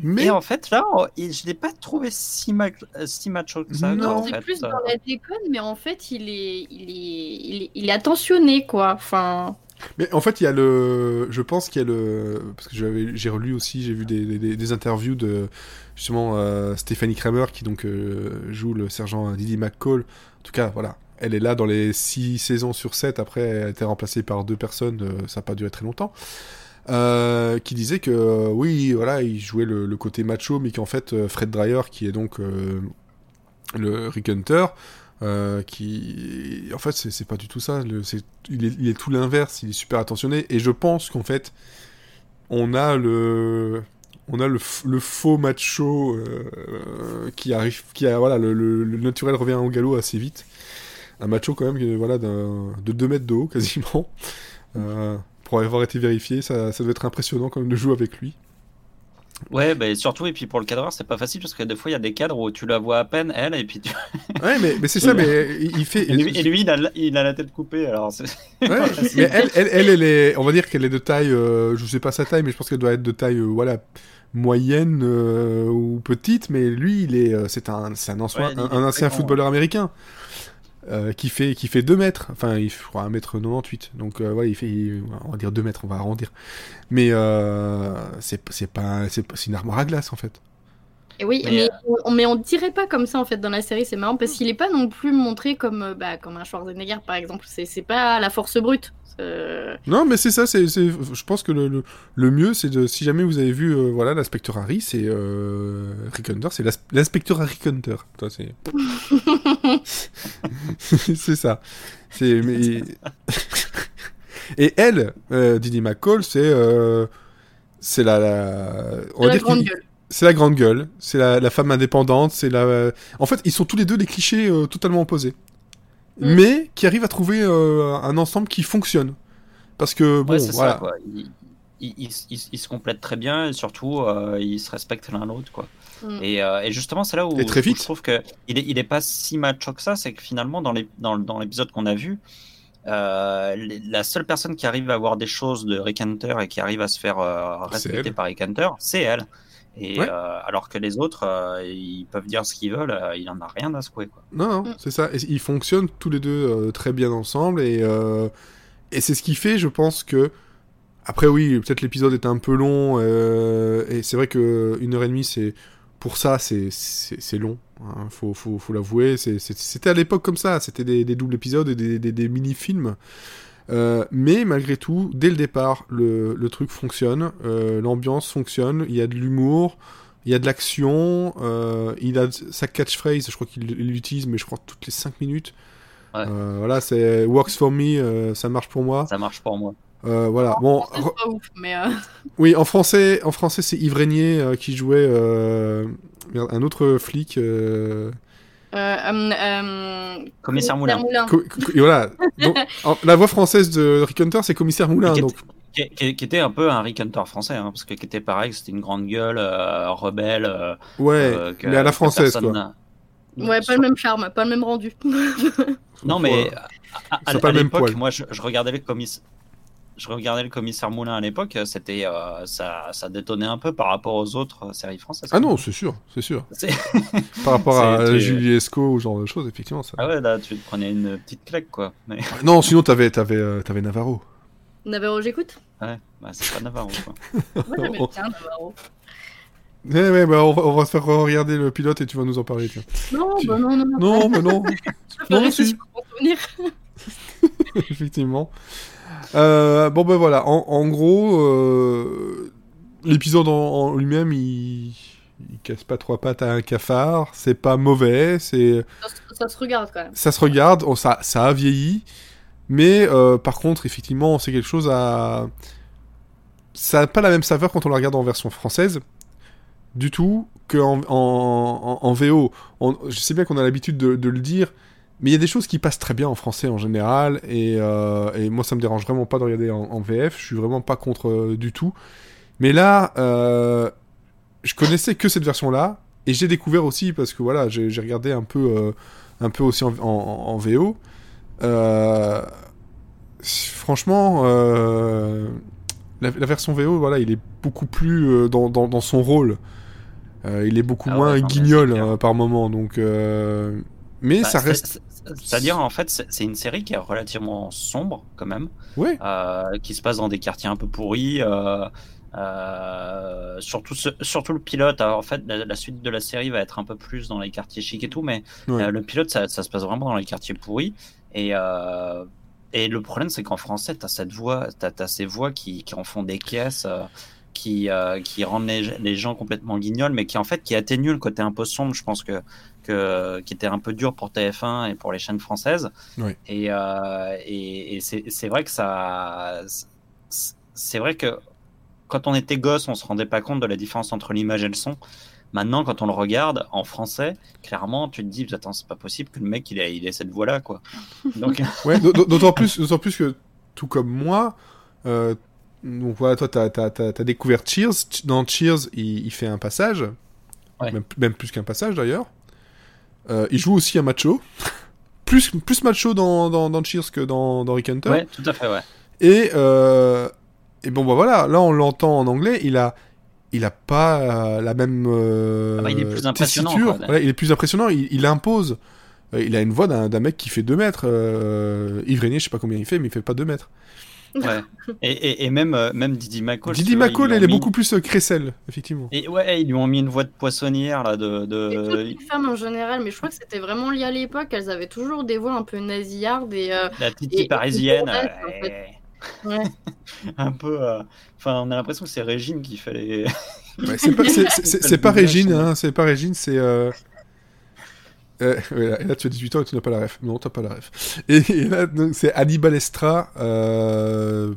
Mais Et en fait, là, je l'ai pas trouvé si, ma- euh, si macho que ça. Non. en C'est fait. plus dans Euh, la déconne, mais en fait, il est, il est, il est, il est attentionné, quoi. Enfin, Mais en fait, il y a le. Je pense qu'il y a le. Parce que j'avais- j'ai relu aussi, j'ai vu des, des- des interviews de justement euh, Stéphanie Kramer qui donc euh, joue le sergent Didi McCall. En tout cas, voilà. Elle est là dans les 6 saisons sur 7. Après, elle a été remplacée par deux personnes. euh, ça n'a pas duré très longtemps. Euh, qui disait que euh, oui, voilà, il jouait le, côté macho, mais qu'en fait, euh, Fred Dreyer, qui est donc le Rick Hunter, qui en fait c'est pas du tout ça. Il, est, tout l'inverse. Il est super attentionné. Et je pense qu'en fait on a le on a le, faux macho qui arrive qui a voilà le, naturel revient au galop assez vite. Un macho quand même voilà de 2 mètres de haut quasiment pour avoir été vérifié ça, ça doit être impressionnant quand même de jouer avec lui Ouais, bah, surtout, et puis pour le cadreur, c'est pas facile parce que des fois, il y a des cadres où tu la vois à peine, elle, et puis tu... ouais mais, mais c'est ça mais il il fait et, lui, et lui, il, a, la- il a la tête coupée, alors. Ouais, mais elle, elle, elle, elle est, on va dire qu'elle est de taille, euh, je sais pas sa taille, mais je pense qu'elle doit être de taille, euh, voilà, moyenne euh, ou petite. Mais lui, il est, euh, c'est un, c'est un ancien, Ouais, un, un ancien footballeur américain euh, qui fait, qui fait 2 mètres. Enfin, il fera 1 mètre 98. Donc euh, ouais, il fait, on va dire 2 mètres, on va arrondir. Mais euh, c'est, pas, c'est, c'est une armoire à glace en fait. Et oui, Mais, mais, on, mais on dirait pas comme ça en fait dans la série. C'est marrant parce qu'il est pas non plus montré comme, euh, bah, comme un Schwarzenegger par exemple. C'est, c'est pas la force brute. Euh, Non, mais c'est ça, c'est, je pense que le, le, le mieux, c'est de, si jamais vous avez vu, euh, voilà, l'inspecteur Harry, c'est euh, Rick Hunter, c'est l'inspecteur Harry Hunter. C'est, c'est ça. C'est, mais... Et elle, euh, Didi McCall, c'est, euh, c'est la, la, on la grande gueule. C'est la grande gueule, c'est la, la femme indépendante, c'est la. En fait, ils sont tous les deux des clichés euh, totalement opposés, Mm. mais qui arrivent à trouver euh, un ensemble qui fonctionne. Parce que bon, ouais, c'est voilà. ça, quoi. Ils, ils, ils- ils- ils se complètent très bien et surtout, euh, ils se respectent l'un l'autre, quoi. Mm. Et, euh, et justement, c'est là où, Et très où vite. je trouve que il est, il est pas si macho que ça. C'est que finalement, dans les- dans, dans l'épisode qu'on a vu, euh, la seule personne qui arrive à avoir des choses de Rick Hunter et qui arrive à se faire euh, respecter par Rick Hunter, c'est elle. Et Ouais. euh, alors que les autres, euh, ils peuvent dire ce qu'ils veulent, euh, il en a rien à secouer, quoi. Non, non, Mm. c'est ça. Et ils fonctionnent tous les deux euh, très bien ensemble et, euh, et c'est ce qui fait, je pense que. Après, oui, peut-être l'épisode est un peu long euh, et c'est vrai que une heure et demie, c'est pour ça, c'est long. hein, faut faut, faut l'avouer. C'était à l'époque comme ça. C'était des, des doubles épisodes et des, des, des mini-films. Euh, mais malgré tout, dès le départ, le, le truc fonctionne, euh, l'ambiance fonctionne, il y a de l'humour, il y a de l'action, euh, il a sa catchphrase, je crois qu'il il l'utilise, mais je crois toutes les 5 minutes. Ouais. Euh, voilà, c'est works for me, euh, ça marche pour moi. Ça marche pour moi. Euh, voilà, bon, C'est re- pas ouf, mais euh, oui, en français, en français, c'est Yves Régnier euh, qui jouait euh, un autre flic. Euh, euh, euh, Commissaire Moulin. co- voilà. Donc, la voix française de Rick Hunter, c'est Commissaire Moulin. Qui, Donc, qui- qui- qui était un peu un Rick Hunter français, hein, parce que qui était pareil, c'était une grande gueule, euh, rebelle. euh, ouais, euh, que- mais à la française, personne quoi. Ouais, pas le même charme, pas le même rendu. Non, mais à, à- C'est pas à le même l'époque, moi, je, je regardais le commissaire. Je regardais le commissaire Moulin à l'époque, c'était euh, ça, ça détonnait un peu par rapport aux autres euh, séries françaises. Ah non, c'est sûr, c'est sûr. Par rapport à Julie Esco ou ce genre de choses, effectivement. Ça... Ah ouais, là, tu te prenais une petite claque, quoi. Mais Non, sinon, t'avais, t'avais, euh, t'avais Navarro. Navarro, j'écoute. ouais, bah, c'est pas Navarro, quoi. Moi, j'aimais bien Navarro. Ouais, ouais, bah, on, va, on va se faire regarder le pilote et tu vas nous en parler. Tiens. Non, Tu- bah non, non, non. Non, mais non, Je non, si. effectivement. Euh, bon, ben voilà, en, en gros, euh, l'épisode en, en lui-même, il, il casse pas trois pattes à un cafard, c'est pas mauvais, c'est Ça, se- ça se regarde quand même. ça se regarde, ça, ça a vieilli, mais euh, par contre, effectivement, c'est quelque chose à. Ça n'a pas la même saveur quand on la regarde en version française, du tout, qu'en en, en, en VO. On- je sais bien qu'on a l'habitude de, de le dire, mais il y a des choses qui passent très bien en français en général, et, euh, et moi, ça me dérange vraiment pas de regarder en, en VF, je suis vraiment pas contre euh, du tout. Mais là, euh, je connaissais que cette version-là, et j'ai découvert aussi, parce que voilà, j'ai regardé un peu, euh, un peu aussi en, en- en VO. Franchement, la, la version VO, voilà, il est beaucoup plus dans, dans, dans son rôle. Il est beaucoup Ah moins non, guignol par moment, donc. Mais Bah, ça reste. C'est- C'est-à-dire, en fait, c'est une série qui est relativement sombre, quand même, Ouais. euh, qui se passe dans des quartiers un peu pourris. euh, euh, surtout, ce- surtout le pilote. Alors, en fait, la, la suite de la série va être un peu plus dans les quartiers chics et tout, mais Ouais. le pilote, ça, ça se passe vraiment dans les quartiers pourris. Et, et le problème, c'est qu'en français, tu as cette voix, t'as as ces voix qui, qui en font des caisses. qui, euh, qui rendent les, les gens complètement guignols, mais qui en fait qui atténuent le côté un peu sombre, je pense que, que qui était un peu dur pour TF1 et pour les chaînes françaises. Et, euh, et, et c'est vrai que ça, c'est- vrai que quand on était gosse, on se rendait pas compte de la différence entre l'image et le son. Maintenant, quand on le regarde en français, clairement, tu te dis, attends, c'est pas possible que le mec il ait, il ait cette voix-là, quoi. Donc, Ouais, d- d- d'autant plus, d'autant plus que, tout comme moi, euh, donc voilà, toi, t'as, t'as découvert Cheers. Ch- Dans Cheers, il, il fait un passage. Ouais. Même, même plus qu'un passage, d'ailleurs. Euh, il joue aussi un macho. plus, plus macho dans, dans, dans Cheers que dans, dans Rick Hunter. ouais, tout à fait, ouais. Et, euh, et bon, bah voilà, là, on l'entend en anglais, il a... Il a pas euh, la même euh, Ah bah, il est plus impressionnant, tessiture. quoi. Voilà, il est plus impressionnant, il, il impose. Il a une voix d'un d'un mec qui fait 2 mètres. Euh, Yves Régnier, je sais pas combien il fait, mais il fait pas 2 mètres. Ouais. Et, et, et même, euh, même Didi McCall. Didi vois, McCall, elle est mis- beaucoup plus euh, crécelle, effectivement. Et ouais, ils lui ont mis une voix de poissonnière, là, de. Et de... toutes les femmes en général, mais je crois que c'était vraiment lié à l'époque, elles avaient toujours des voix un peu nasillardes et euh, La titi et parisienne. en ouais. fait. ouais. un peu. euh, Enfin, on a l'impression que c'est Régine qui fait les. Ouais, c'est pas, c'est- c'est- c'est- c'est pas Régine, hein, c'est pas Régine, c'est. Euh... euh, et là, tu as 18 ans et tu n'as pas la ref. Non, t'as pas la ref. Et, là, c'est Annie Balestra, euh,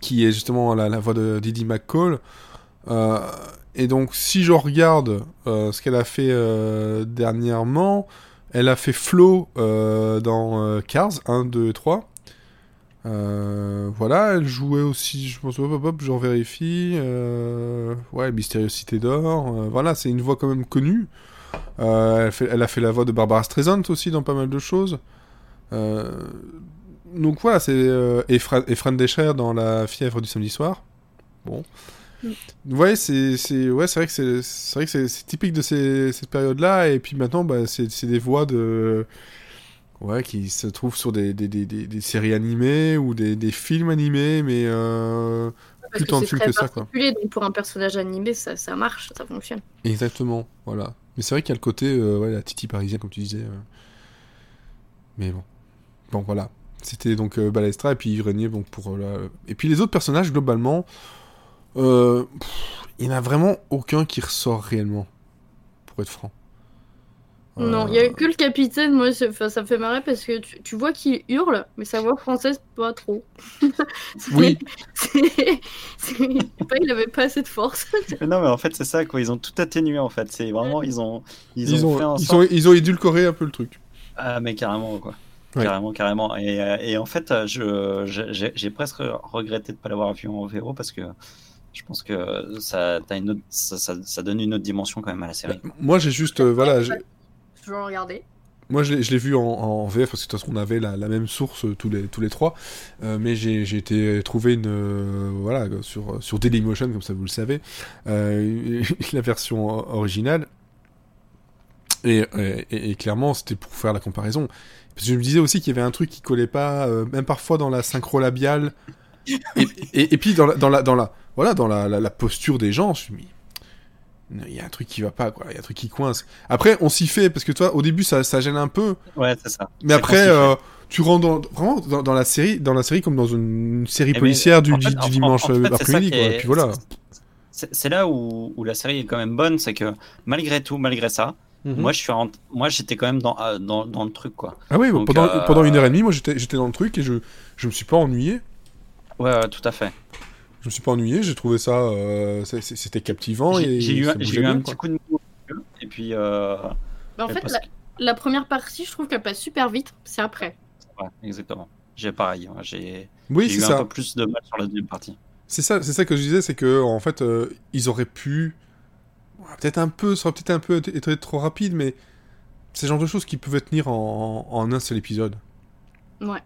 qui est justement la, voix de Didi McCall. Euh, et donc, si je regarde ce qu'elle a fait dernièrement, elle a fait Flo dans Cars 1, 2, 3. Euh, voilà, elle jouait aussi, je pense, hop, hop, hop, j'en vérifie. Ouais, Mystérieuse Cité d'Or. voilà, c'est une voix quand même connue. Euh, elle, fait- elle a fait la voix de Barbara Streisand aussi dans pas mal de choses. Euh, donc voilà, c'est euh, et, Fra- et Fran Descher dans La fièvre du samedi soir. Bon. Mm. Vous voyez, c'est ouais, vrai que c'est c'est vrai que c'est c'est typique de ces, cette période-là. Et puis maintenant, bah, c'est des voix de ouais qui se trouvent sur des, des, des, des, des séries animées ou des, films animés, mais euh, Plus tant de c'est films que ça, quoi. donc pour un personnage animé, ça, ça marche, ça fonctionne. Exactement, voilà. Mais c'est vrai qu'il y a le côté, euh, la Titi parisienne, comme tu disais. euh. Mais bon. Bon, voilà. C'était donc euh, Balestra et puis Yves Régnier, donc pour la- Et puis les autres personnages, globalement, il n'y en a vraiment aucun qui ressort réellement, pour être franc. Non, Euh, il n'y a que le capitaine, moi, ça me fait marrer parce que tu, tu vois qu'il hurle, mais sa voix française, pas trop. Oui. pas, il avait pas assez de force. Mais non, mais en fait, c'est ça, quoi. Ils ont tout atténué, en fait. C'est vraiment, ils ont, ils, Ils, ont, ont, fait ils, sorte. ont, ils ont édulcoré un peu le truc. Ah, mais carrément, quoi. Ouais. Carrément, carrément. Et, euh, et en fait, euh, je, je- j'ai presque regretté de ne pas l'avoir vu en VO parce que je pense que ça, t'as une autre, ça, ça- ça donne une autre dimension quand même à la série. Moi, j'ai juste, euh, voilà, vais regarder. Moi, je l'ai vu en, VF parce que de toute avait la, même source euh, tous les, tous les trois. Euh, mais j'ai été trouver une. euh, voilà, sur, sur Dailymotion, comme ça vous le savez, la version originale. Et, et- clairement, c'était pour faire la comparaison. Je me disais aussi qu'il y avait un truc qui collait pas, même parfois dans la synchro labiale. Et, et, puis dans la, dans la, voilà, dans la, la, posture des gens, je me suis il y a un truc qui va pas, quoi. Il y a un truc qui coince. Après, on s'y fait, parce que toi, au début, ça, ça gêne un peu. Ouais, c'est ça. Mais après, euh, tu rentres dans, vraiment dans, dans la série, dans la série comme dans une série Eh ben, policière du, fait- du en- dimanche en fait, c'est ça après-midi, quoi. est- puis voilà. C'est là où, où la série est quand même bonne, c'est que malgré tout, malgré ça, Mhm. moi, je suis, en- moi, j'étais quand même dans, euh, dans, dans le truc, quoi. ah oui, donc, pendant, euh, pendant une heure et demie, moi j'étais j'étais dans le truc et je, je me suis pas ennuyé. Ouais, ouais, tout à fait. Je me suis pas ennuyé, j'ai trouvé ça, euh, c'était captivant. J'ai et j'ai eu, un- eu bien, petit coup de mou. Et puis, euh, Bah, en fait, la, que- la première partie, je trouve qu'elle passe super vite. C'est après. ouais, exactement. J'ai pareil. ouais, J'ai Oui, j'ai c'est eu un peu plus de mal sur la deuxième partie. C'est ça, c'est ça que je disais, c'est que en fait, euh, ils auraient pu, ouais, peut-être un peu, ça aurait peut-être un peu été, été trop rapide, mais c'est le genre de choses qui pouvaient tenir en, en un seul épisode. Ouais.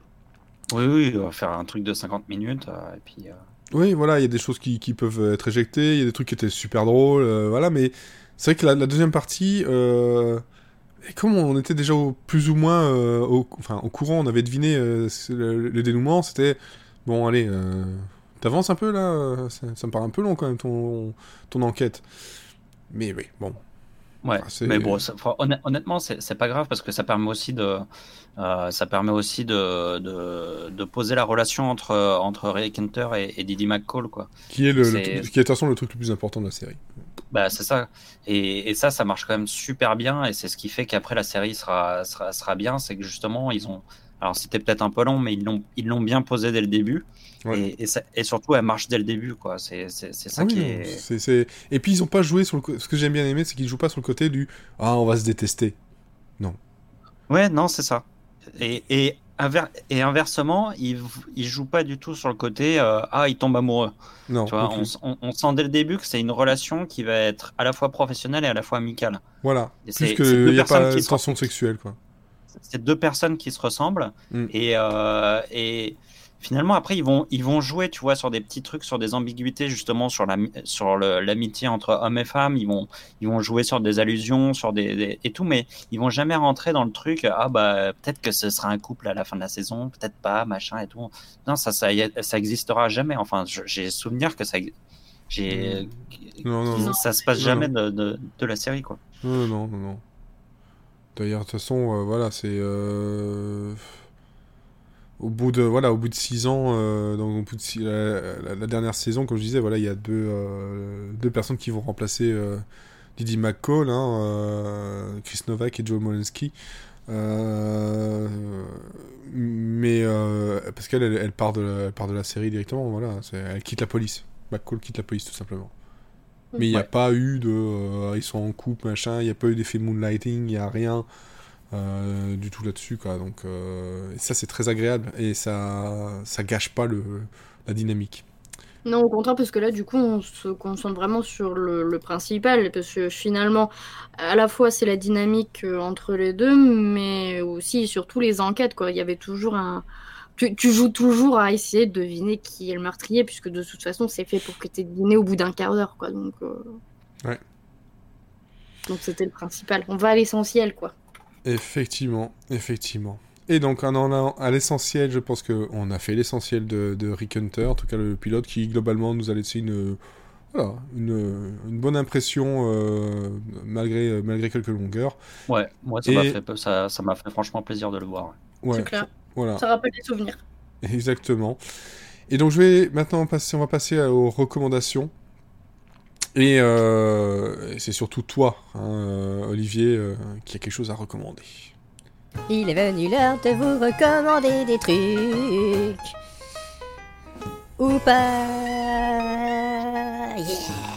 Oui, oui, on va faire un truc de 50 minutes, euh, et puis... euh, Oui, voilà, il y a des choses qui, peuvent être éjectées, il y a des trucs qui étaient super drôles, euh, voilà, mais c'est vrai que la, deuxième partie, euh, et comme on était déjà au- plus ou moins euh, au, au courant, on avait deviné euh, le, dénouement, c'était bon, allez, t'avances un peu là, ça, me paraît un peu long quand même ton enquête. Mais oui, bon, Ouais, mais bon, ça- honnêtement, c'est pas grave parce que ça permet aussi de, euh, ça permet aussi de, de, de poser la relation entre, entre Ray Kenter et, et Didi McCall, quoi. qui est, le, qui est de toute façon le truc le plus important de la série. Bah, c'est ça. Et, et ça, ça marche quand même super bien. Et c'est ce qui fait qu'après la série sera, sera, sera bien. C'est que justement, ils ont. Alors, c'était peut-être un peu long, mais ils l'ont ils l'ont bien posé dès le début. Ouais. Et, et, ça- et surtout, elle marche dès le début, quoi. C'est c'est- c'est ça Ah qui est. non, c'est- Et puis ils ont pas joué sur le co- ce que j'aime bien aimer, c'est qu'ils jouent pas sur le côté du ah on va se détester. Ouais, non, c'est ça. Et, et, inver- et inversement, il, il joue pas du tout sur le côté euh, ah, il tombe amoureux. Non, Tu vois, non on, sent dès le début que c'est une relation qui va être à la fois professionnelle et à la fois amicale. voilà. Et Plus que y a pas de tension sexuelle quoi. C'est deux personnes qui se ressemblent. Mm. et, euh, et finalement après ils vont ils vont jouer tu vois sur des petits trucs sur des ambiguïtés justement sur la sur le- l'amitié entre hommes et femmes. Ils vont ils vont jouer sur des allusions sur des, des- et tout mais ils vont jamais rentrer dans le truc ah bah peut-être que ce sera un couple à la fin de la saison peut-être pas machin et tout non ça ça ça existera jamais. Enfin j'ai souvenir que ça j'ai ça se passe Non, jamais de, de, de la série quoi. Non, non, non, non. D'ailleurs, de toute façon, euh, voilà, c'est euh, au bout de voilà, au bout de six ans, euh, la, dernière saison, comme je disais, voilà, il y a deux deux personnes qui vont remplacer Didi McCall, hein, Chris Novak et Joe Molensky. Mais parce qu'elle elle, part de la, part de la série directement, voilà, elle quitte la police. McCall quitte la police tout simplement. Mais il n'y a Ouais. pas eu de. euh, ils sont en couple, machin, il n'y a pas eu d'effet moonlighting, il n'y a rien euh, du tout là-dessus, quoi. Donc, euh, ça, c'est très agréable et ça, ça gâche pas le, la dynamique. Non, au contraire, parce que là, du coup, on se concentre vraiment sur le, le principal, parce que finalement, à la fois, c'est la dynamique entre les deux, mais aussi surtout les enquêtes, quoi. Il y avait toujours un... Tu, tu joues toujours à essayer de deviner qui est le meurtrier, puisque de toute façon, c'est fait pour que tu aies deviné au bout d'un quart d'heure, quoi. Donc, euh, Ouais. donc c'était le principal. On va à l'essentiel, quoi. Effectivement, effectivement. Et donc, en allant à l'essentiel, je pense qu'on a fait l'essentiel de, de Rick Hunter, en tout cas le pilote, qui globalement nous a laissé une, voilà, une, une bonne impression euh, malgré, malgré quelques longueurs. ouais moi ça m'a Et- fait ça ça m'a fait franchement plaisir de le voir ouais. Ouais, C'est clair. Voilà. Ça rappelle des souvenirs. Exactement. Et donc je vais maintenant passer, on va passer aux recommandations. Et, euh, c'est surtout toi, hein, euh, Olivier, euh, qui a quelque chose à recommander. Il est venu l'heure de vous recommander des trucs. Ou pas. Yeah.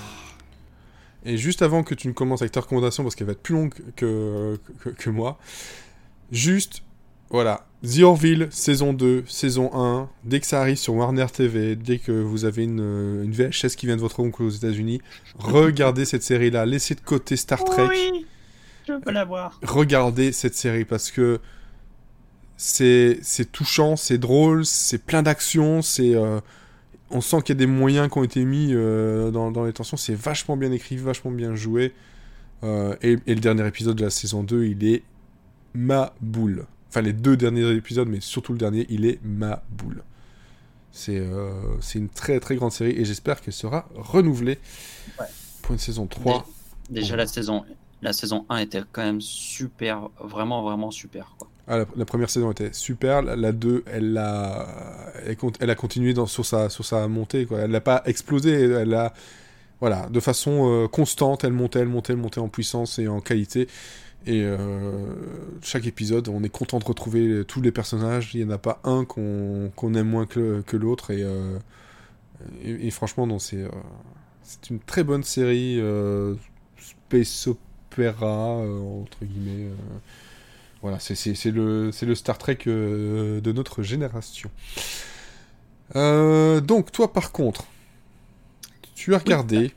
Et juste avant que tu ne commences avec ta recommandation, parce qu'elle va être plus longue que, que, que moi, juste, voilà, The Orville, saison 2, saison 1, dès que ça arrive sur Warner TV, dès que vous avez une, une VHS qui vient de votre oncle aux États-Unis, regardez cette série-là, laissez de côté Star Trek. oui je veux la voir regardez cette série parce que c'est c'est touchant, c'est drôle, c'est plein d'action, c'est euh, on sent qu'il y a des moyens qui ont été mis euh, dans, dans les tensions, c'est vachement bien écrit, vachement bien joué. Euh, et, et le dernier épisode de la saison 2, il est ma boule. Enfin, les deux derniers épisodes, mais surtout le dernier, il est ma boule. C'est euh, c'est une très très grande série et j'espère qu'elle sera renouvelée Ouais. pour une saison 3. Déjà, la saison, la saison 1 était quand même super, vraiment, vraiment super. Quoi. Ah, la, la première saison était super, la, la 2, elle a, elle a continué dans, sur, sa, sur sa montée, quoi. elle n'a pas explosé, elle a, voilà, de façon euh, constante, elle montait, elle montait, elle montait en puissance et en qualité. Et euh, chaque épisode, on est content de retrouver tous les personnages, il n'y en a pas un qu'on aime moins que, que l'autre, et, euh, et, et franchement, non, c'est euh, c'est une très bonne série euh, space opéra, euh, entre guillemets. voilà, c'est- c'est c'est le, c'est le Star Trek de notre génération. Donc, toi, par contre, tu as regardé.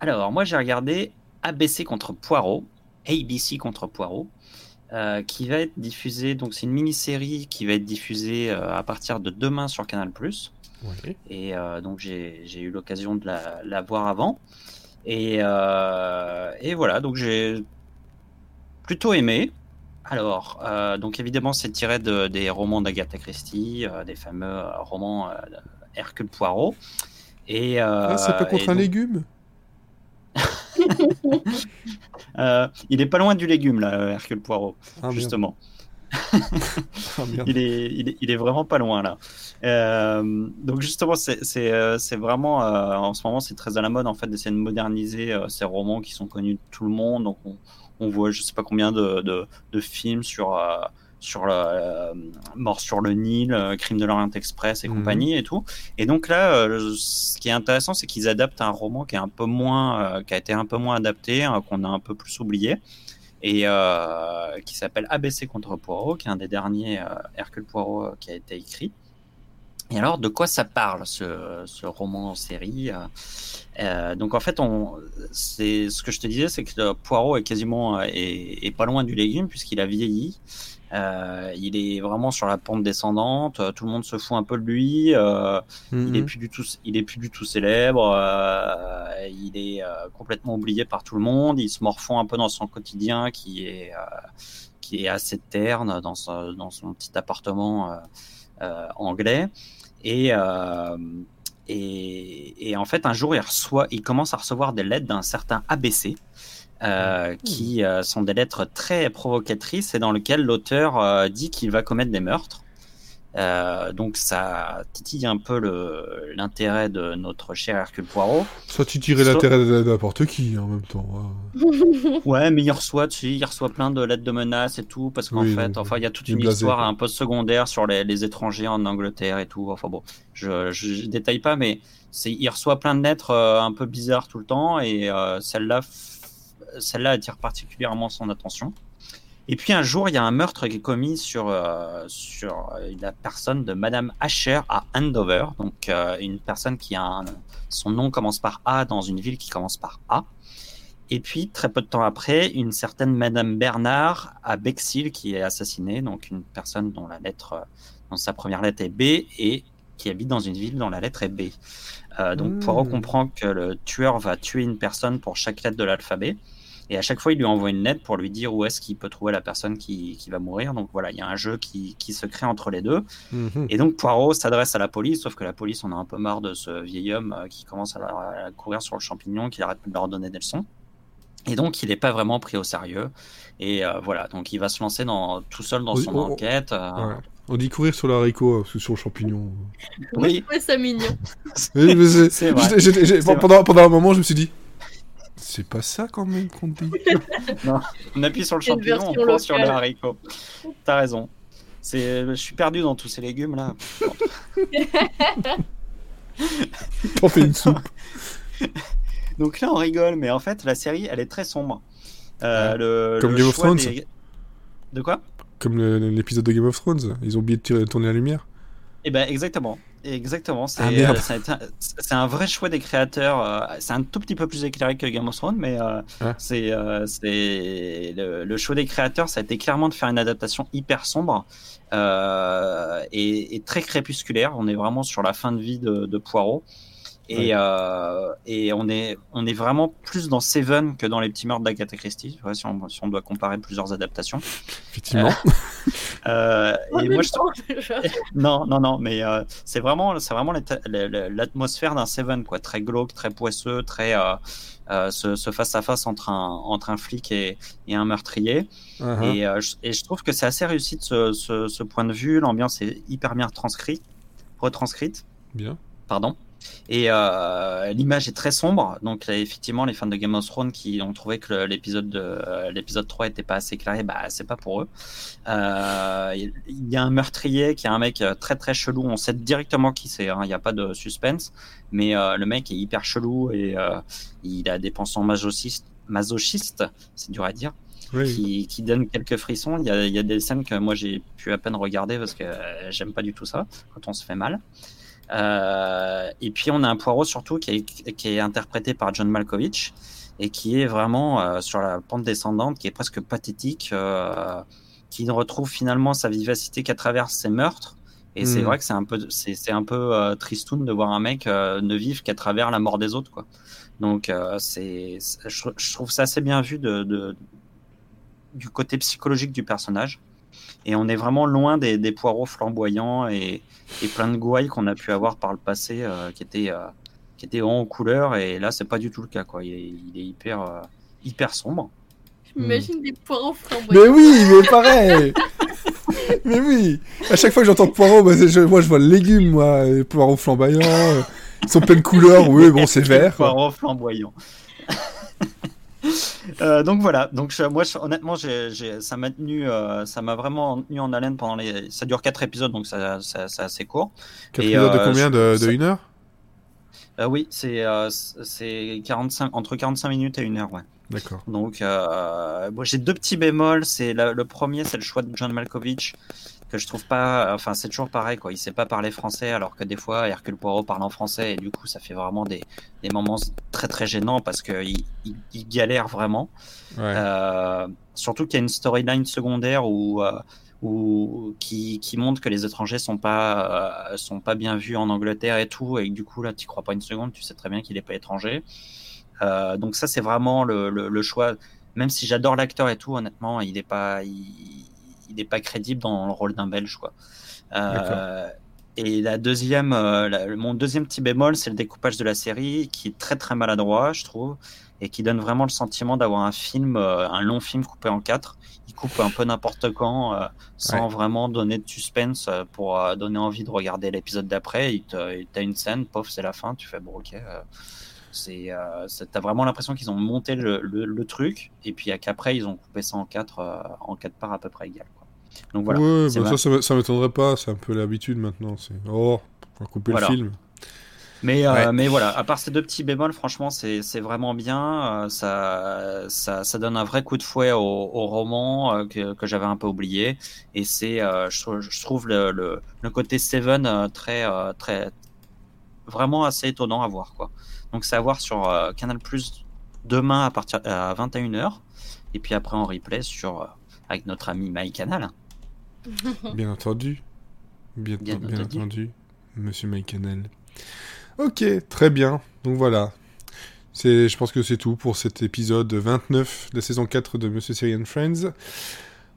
Alors, moi, j'ai regardé ABC contre Poirot, ABC contre Poirot. euh, qui va être diffusée. Donc, c'est une mini-série qui va être diffusée euh, à partir de demain sur Canal. Ouais. Et euh, donc, j'ai eu l'occasion de la, la voir avant. Et, et voilà, donc j'ai plutôt aimé. Alors, donc évidemment, c'est tiré de, des romans d'Agatha Christie, des fameux romans Hercule Poirot. Et, Ah, c'est pas et contre un donc, légume? euh, il est pas loin du légume, là, Hercule Poirot, Ah, justement. Ah. Il est, il, est, il est vraiment pas loin là. Euh, donc justement, c'est euh, c'est vraiment euh, en ce moment c'est très à la mode en fait d'essayer de moderniser euh, ces romans qui sont connus de tout le monde. Donc on, on voit je sais pas combien de, de, de films sur sur le euh, Mort sur le Nil, euh, Crime de l'Orient Express et Mhm. compagnie et tout. Et donc là, euh, ce qui est intéressant, c'est qu'ils adaptent un roman qui est un peu moins, qui a été un peu moins adapté, qu'on a un peu plus oublié et euh, qui s'appelle ABC contre Poirot, qui est un des derniers euh, Hercule Poirot qui a été écrit. Et alors, de quoi ça parle ce, ce roman en série euh, Donc en fait, on, c'est ce que je te disais, c'est que Poirot est quasiment est, est pas loin du légume puisqu'il a vieilli. Euh, il est vraiment sur la pente descendante. euh, Tout le monde se fout un peu de lui. euh, il est Mhm. plus du tout, il est plus du tout célèbre. euh, il est complètement oublié par tout le monde. Il se morfond un peu dans son quotidien qui est qui est assez terne dans son, dans son petit appartement anglais. Et, et et en fait un jour il reçoit, il commence à recevoir des lettres d'un certain ABC. Euh, qui euh, sont des lettres très provocatrices et dans lesquelles l'auteur euh, dit qu'il va commettre des meurtres. Donc ça titille un peu l'intérêt de notre cher Hercule Poirot. Ça, tu tirais Sauf- l'intérêt de n'importe qui en même temps. hein. Ouais, mais il reçoit, tu il reçoit plein de lettres de menaces et tout, parce qu'en Oui, fait, donc, enfin, il y a toute une blasé, histoire quoi. un peu secondaire sur les, les étrangers en Angleterre et tout. Enfin bon, je, je, je détaille pas, mais il reçoit plein de lettres un peu bizarres tout le temps, et celle-là, celle-là attire particulièrement son attention. Et puis un jour, il y a un meurtre qui est commis sur, euh, sur euh, la personne de Madame Asher à Andover, donc euh, une personne qui a un, son nom commence par A dans une ville qui commence par A. Et puis, très peu de temps après, une certaine Madame Bernard à Bexhill qui est assassinée, donc une personne dont la lettre, euh, dont sa première lettre est B et qui habite dans une ville dont la lettre est B. Euh, donc, Mmh. Poirot comprend que le tueur va tuer une personne pour chaque lettre de l'alphabet. Et à chaque fois, il lui envoie une lettre pour lui dire où est-ce qu'il peut trouver la personne qui, qui va mourir. Donc voilà, il y a un jeu qui, qui se crée entre les deux. Mhm. Et donc Poirot s'adresse à la police, sauf que la police en a un peu marre de ce vieil homme euh, qui commence à, à courir sur le champignon, qui arrête de leur donner des leçons. Et donc il n'est pas vraiment pris au sérieux. Et euh, voilà, donc il va se lancer dans, tout seul dans Oui, son enquête. euh, Ouais. On dit courir sur l'haricot, euh, parce que sur le champignon. Oui, Ouais, mignon. C'est- pendant, pendant un moment, je me suis dit, c'est pas ça quand même qu'on dit. on appuie sur le champignon, on court sur le haricot. T'as raison. C'est, je suis perdu dans tous ces légumes là. T'en fais une soupe. Donc là, on rigole, mais en fait, la série, elle est très sombre. Euh, le, Comme le Game of Thrones des- De quoi? Comme l'épisode de Game of Thrones. Ils ont oublié de tourner la lumière. Eh ben exactement, exactement. C'est Ah, euh, un- c'est un vrai choix des créateurs. euh, C'est un tout petit peu plus éclairé que Game of Thrones, mais euh, Ah. c'est le, le choix des créateurs. Ça a été clairement de faire une adaptation hyper sombre et, et très crépusculaire. On est vraiment sur la fin de vie de, de Poirot. Et, Ouais. euh, et on est on est vraiment plus dans Seven que dans les petits meurtres d'Agatha Christie. Si on, si on doit comparer plusieurs adaptations. Effectivement. Euh, En et même moi, je genre, non, non, non, mais euh, c'est vraiment, c'est vraiment l'atmosphère d'un Seven, quoi, très glauque, très poisseux, très euh, euh, ce, ce face à face entre un entre un flic et, et un meurtrier. Uh-huh. Et, euh, je, et je trouve que c'est assez réussi de ce, ce, ce point de vue. L'ambiance est hyper bien transcrite, retranscrite, Bien. pardon. Et euh, l'image est très sombre. Donc là, effectivement, les fans de Game of Thrones qui ont trouvé que l'épisode de euh, l'épisode 3 était pas assez éclairé, bah c'est pas pour eux. Euh, Il y a un meurtrier qui est un mec très très chelou. On sait directement qui c'est. hein. Il n'y a pas de suspense, mais le mec est hyper chelou et il a des penchants masochistes. Masochistes, c'est dur à dire Oui. qui, qui donne quelques frissons. Il y, a, il y a des scènes que moi j'ai pu à peine regarder parce que j'aime pas du tout ça quand on se fait mal. Euh, et puis on a un Poirot surtout qui est, qui est interprété par John Malkovich et qui est vraiment euh, sur la pente descendante, qui est presque pathétique, euh, qui ne retrouve finalement sa vivacité qu'à travers ses meurtres. Et c'est Mm. vrai que c'est un peu, c'est c'est un peu euh, tristoun de voir un mec euh, ne vivre qu'à travers la mort des autres, quoi. Donc euh, c'est, c'est- je, je trouve ça assez bien vu de, de- du côté psychologique du personnage. Et on est vraiment loin des, des poireaux flamboyants et, et plein de gouailles qu'on a pu avoir par le passé, euh, qui étaient euh, qui étaient en couleur. Et là, c'est pas du tout le cas, quoi. Il est, il est hyper euh, hyper sombre. J'imagine des poireaux flamboyants. Mais oui, mais pareil Mais oui À chaque fois que j'entends poireau, bah, c'est- je- moi je vois le légume, moi, les poireaux flamboyants, ils sont plein de couleurs, oui, bon, c'est vert. Poireaux flamboyants. Euh, donc voilà, donc je- moi je- honnêtement j'ai, j'ai- ça m'a tenu, euh, ça m'a vraiment tenu en haleine pendant les, ça dure quatre épisodes donc ça, ça- c'est assez court. Quatre Et, épisodes de euh, combien De, de ça- une heure? Euh, oui, c'est euh, c'est 45 entre 45 minutes et une heure, ouais. D'accord. Donc, euh, moi, j'ai deux petits bémols. C'est la- le premier, c'est le choix de John Malkovich que je trouve pas. Enfin, c'est toujours pareil, quoi. Il sait pas parler français, alors que des fois, Hercule Poirot parle en français, et du coup, ça fait vraiment des, des moments très très gênants parce que il, il- galère vraiment. Ouais. Euh, surtout qu'il y a une storyline secondaire où, euh, où qui, qui montre que les étrangers sont pas euh, sont pas bien vus en Angleterre et tout, et du coup là, tu crois pas une seconde, tu sais très bien qu'il est pas étranger. Donc ça, c'est vraiment le, le, le choix. Même si j'adore l'acteur et tout, honnêtement, il est pas il, il est pas crédible dans le rôle d'un Belge, quoi. Euh, et la deuxième, euh, la- mon deuxième petit bémol, c'est le découpage de la série, qui est très très maladroit, je trouve, et qui donne vraiment le sentiment d'avoir un film, euh, un long film coupé en quatre. Il coupe un peu n'importe quand, sans vraiment donner de suspense pour donner envie de regarder l'épisode d'après. Il te- il t'a une scène, pof, c'est la fin. Tu fais bon, ok. c'est, euh, t'as vraiment l'impression qu'ils ont monté le, le, le truc, et puis qu'après ils ont coupé ça en quatre, euh, en quatre parts à peu près égales. Donc voilà. ouais, bah, ma- ça, ça, m'étonnerait pas, c'est un peu l'habitude maintenant. C'est oh, on va couper Voilà. le film. Mais, euh, mais voilà, à part ces deux petits bémols, franchement, c'est c'est vraiment bien. Euh, ça, ça, ça donne un vrai coup de fouet au, au roman euh, que, que j'avais un peu oublié. Et c'est, euh, je, trouve- je trouve le, le, le côté Seven euh, très, euh, très, vraiment assez étonnant à voir. Quoi. Donc c'est à voir sur euh, Canal Plus demain à partir à 21h. Et puis après en replay sur, euh, avec notre ami MyCanal. Bien entendu. Bien, Bien bien entendu. entendu, monsieur Mycanel. Ok, très bien. Donc voilà. C'est, je pense que c'est tout pour cet épisode 29 de la saison 4 de Monsieur Syrian Friends.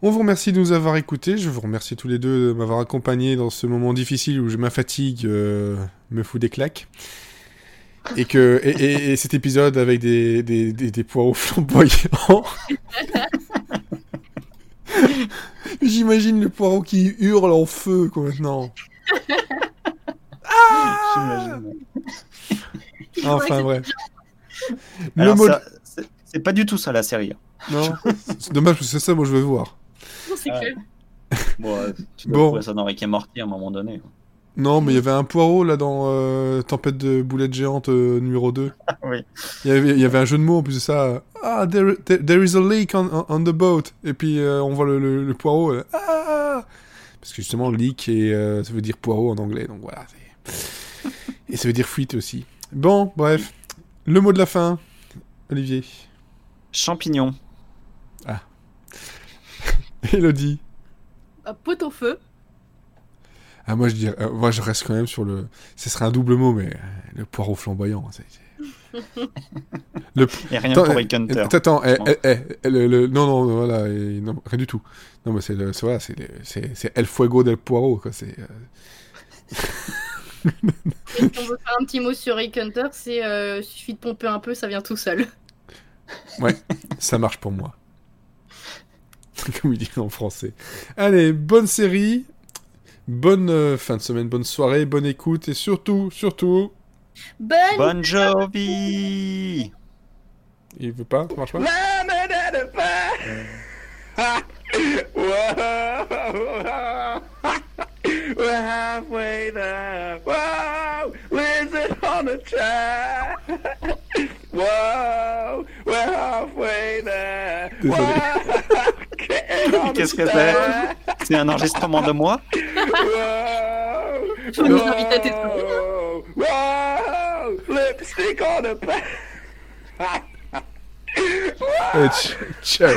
On vous remercie de nous avoir écoutés. Je vous remercie tous les deux de m'avoir accompagné dans ce moment difficile où je, ma fatigue euh, me fout des claques. Et, que, et, et- et cet épisode avec des, des, des, des poireaux flamboyants. J'imagine le poireau qui hurle en feu quoi maintenant. J'imagine. Enfin bref. Le mot c'est- c'est pas du tout ça la série. hein. Non, c'est dommage parce que c'est ça moi je veux voir. C'est Ah. clair. Bon, tu dois Bon. trouver ça dans Rick et Morty à un moment donné. Non, mais il y avait un poireau là dans euh, Tempête de boulettes géantes euh, numéro 2. Oui. Il y, avait, il y avait un jeu de mots en plus de ça. Ah, there, there- there is a leak on, on- the boat. Et puis euh, on voit le, le- le poireau. ah Parce que justement, leak, et, euh, ça veut dire poireau en anglais. Donc voilà. Et ça veut dire fuite aussi. Bon, bref. Le mot de la fin. Olivier. Champignon. Elodie. Un pot au feu. Ah, moi je, dirais, euh, moi je reste quand même sur le. Ce serait un double mot, mais euh, le poireau flamboyant. c'est- c'est- le, Et rien Attends, pour euh, Rick Hunter. Attends, attends, eh, eh, eh, le- le- non, non, voilà, et- non, rien du tout. Non, mais c'est le- c'est voilà, c'est le- c'est c'est El Fuego del Poirot, quoi. C'est euh, si on veut faire un petit mot sur Rick Hunter, c'est euh, suffit de pomper un peu, ça vient tout seul. ça marche pour moi. Comme il dit en français. Allez, bonne série, bonne euh, fin de semaine, bonne soirée, bonne écoute et surtout, surtout, Bonne Bon Jovi il veut pas, ça marche pas? We're halfway there. Whoa, lizard on a. Whoa, we're halfway there. Qu'est-ce que c'est. C'est un enregistrement de moi Je nous invite à tes whoa, whoa, lipstick on a ciao.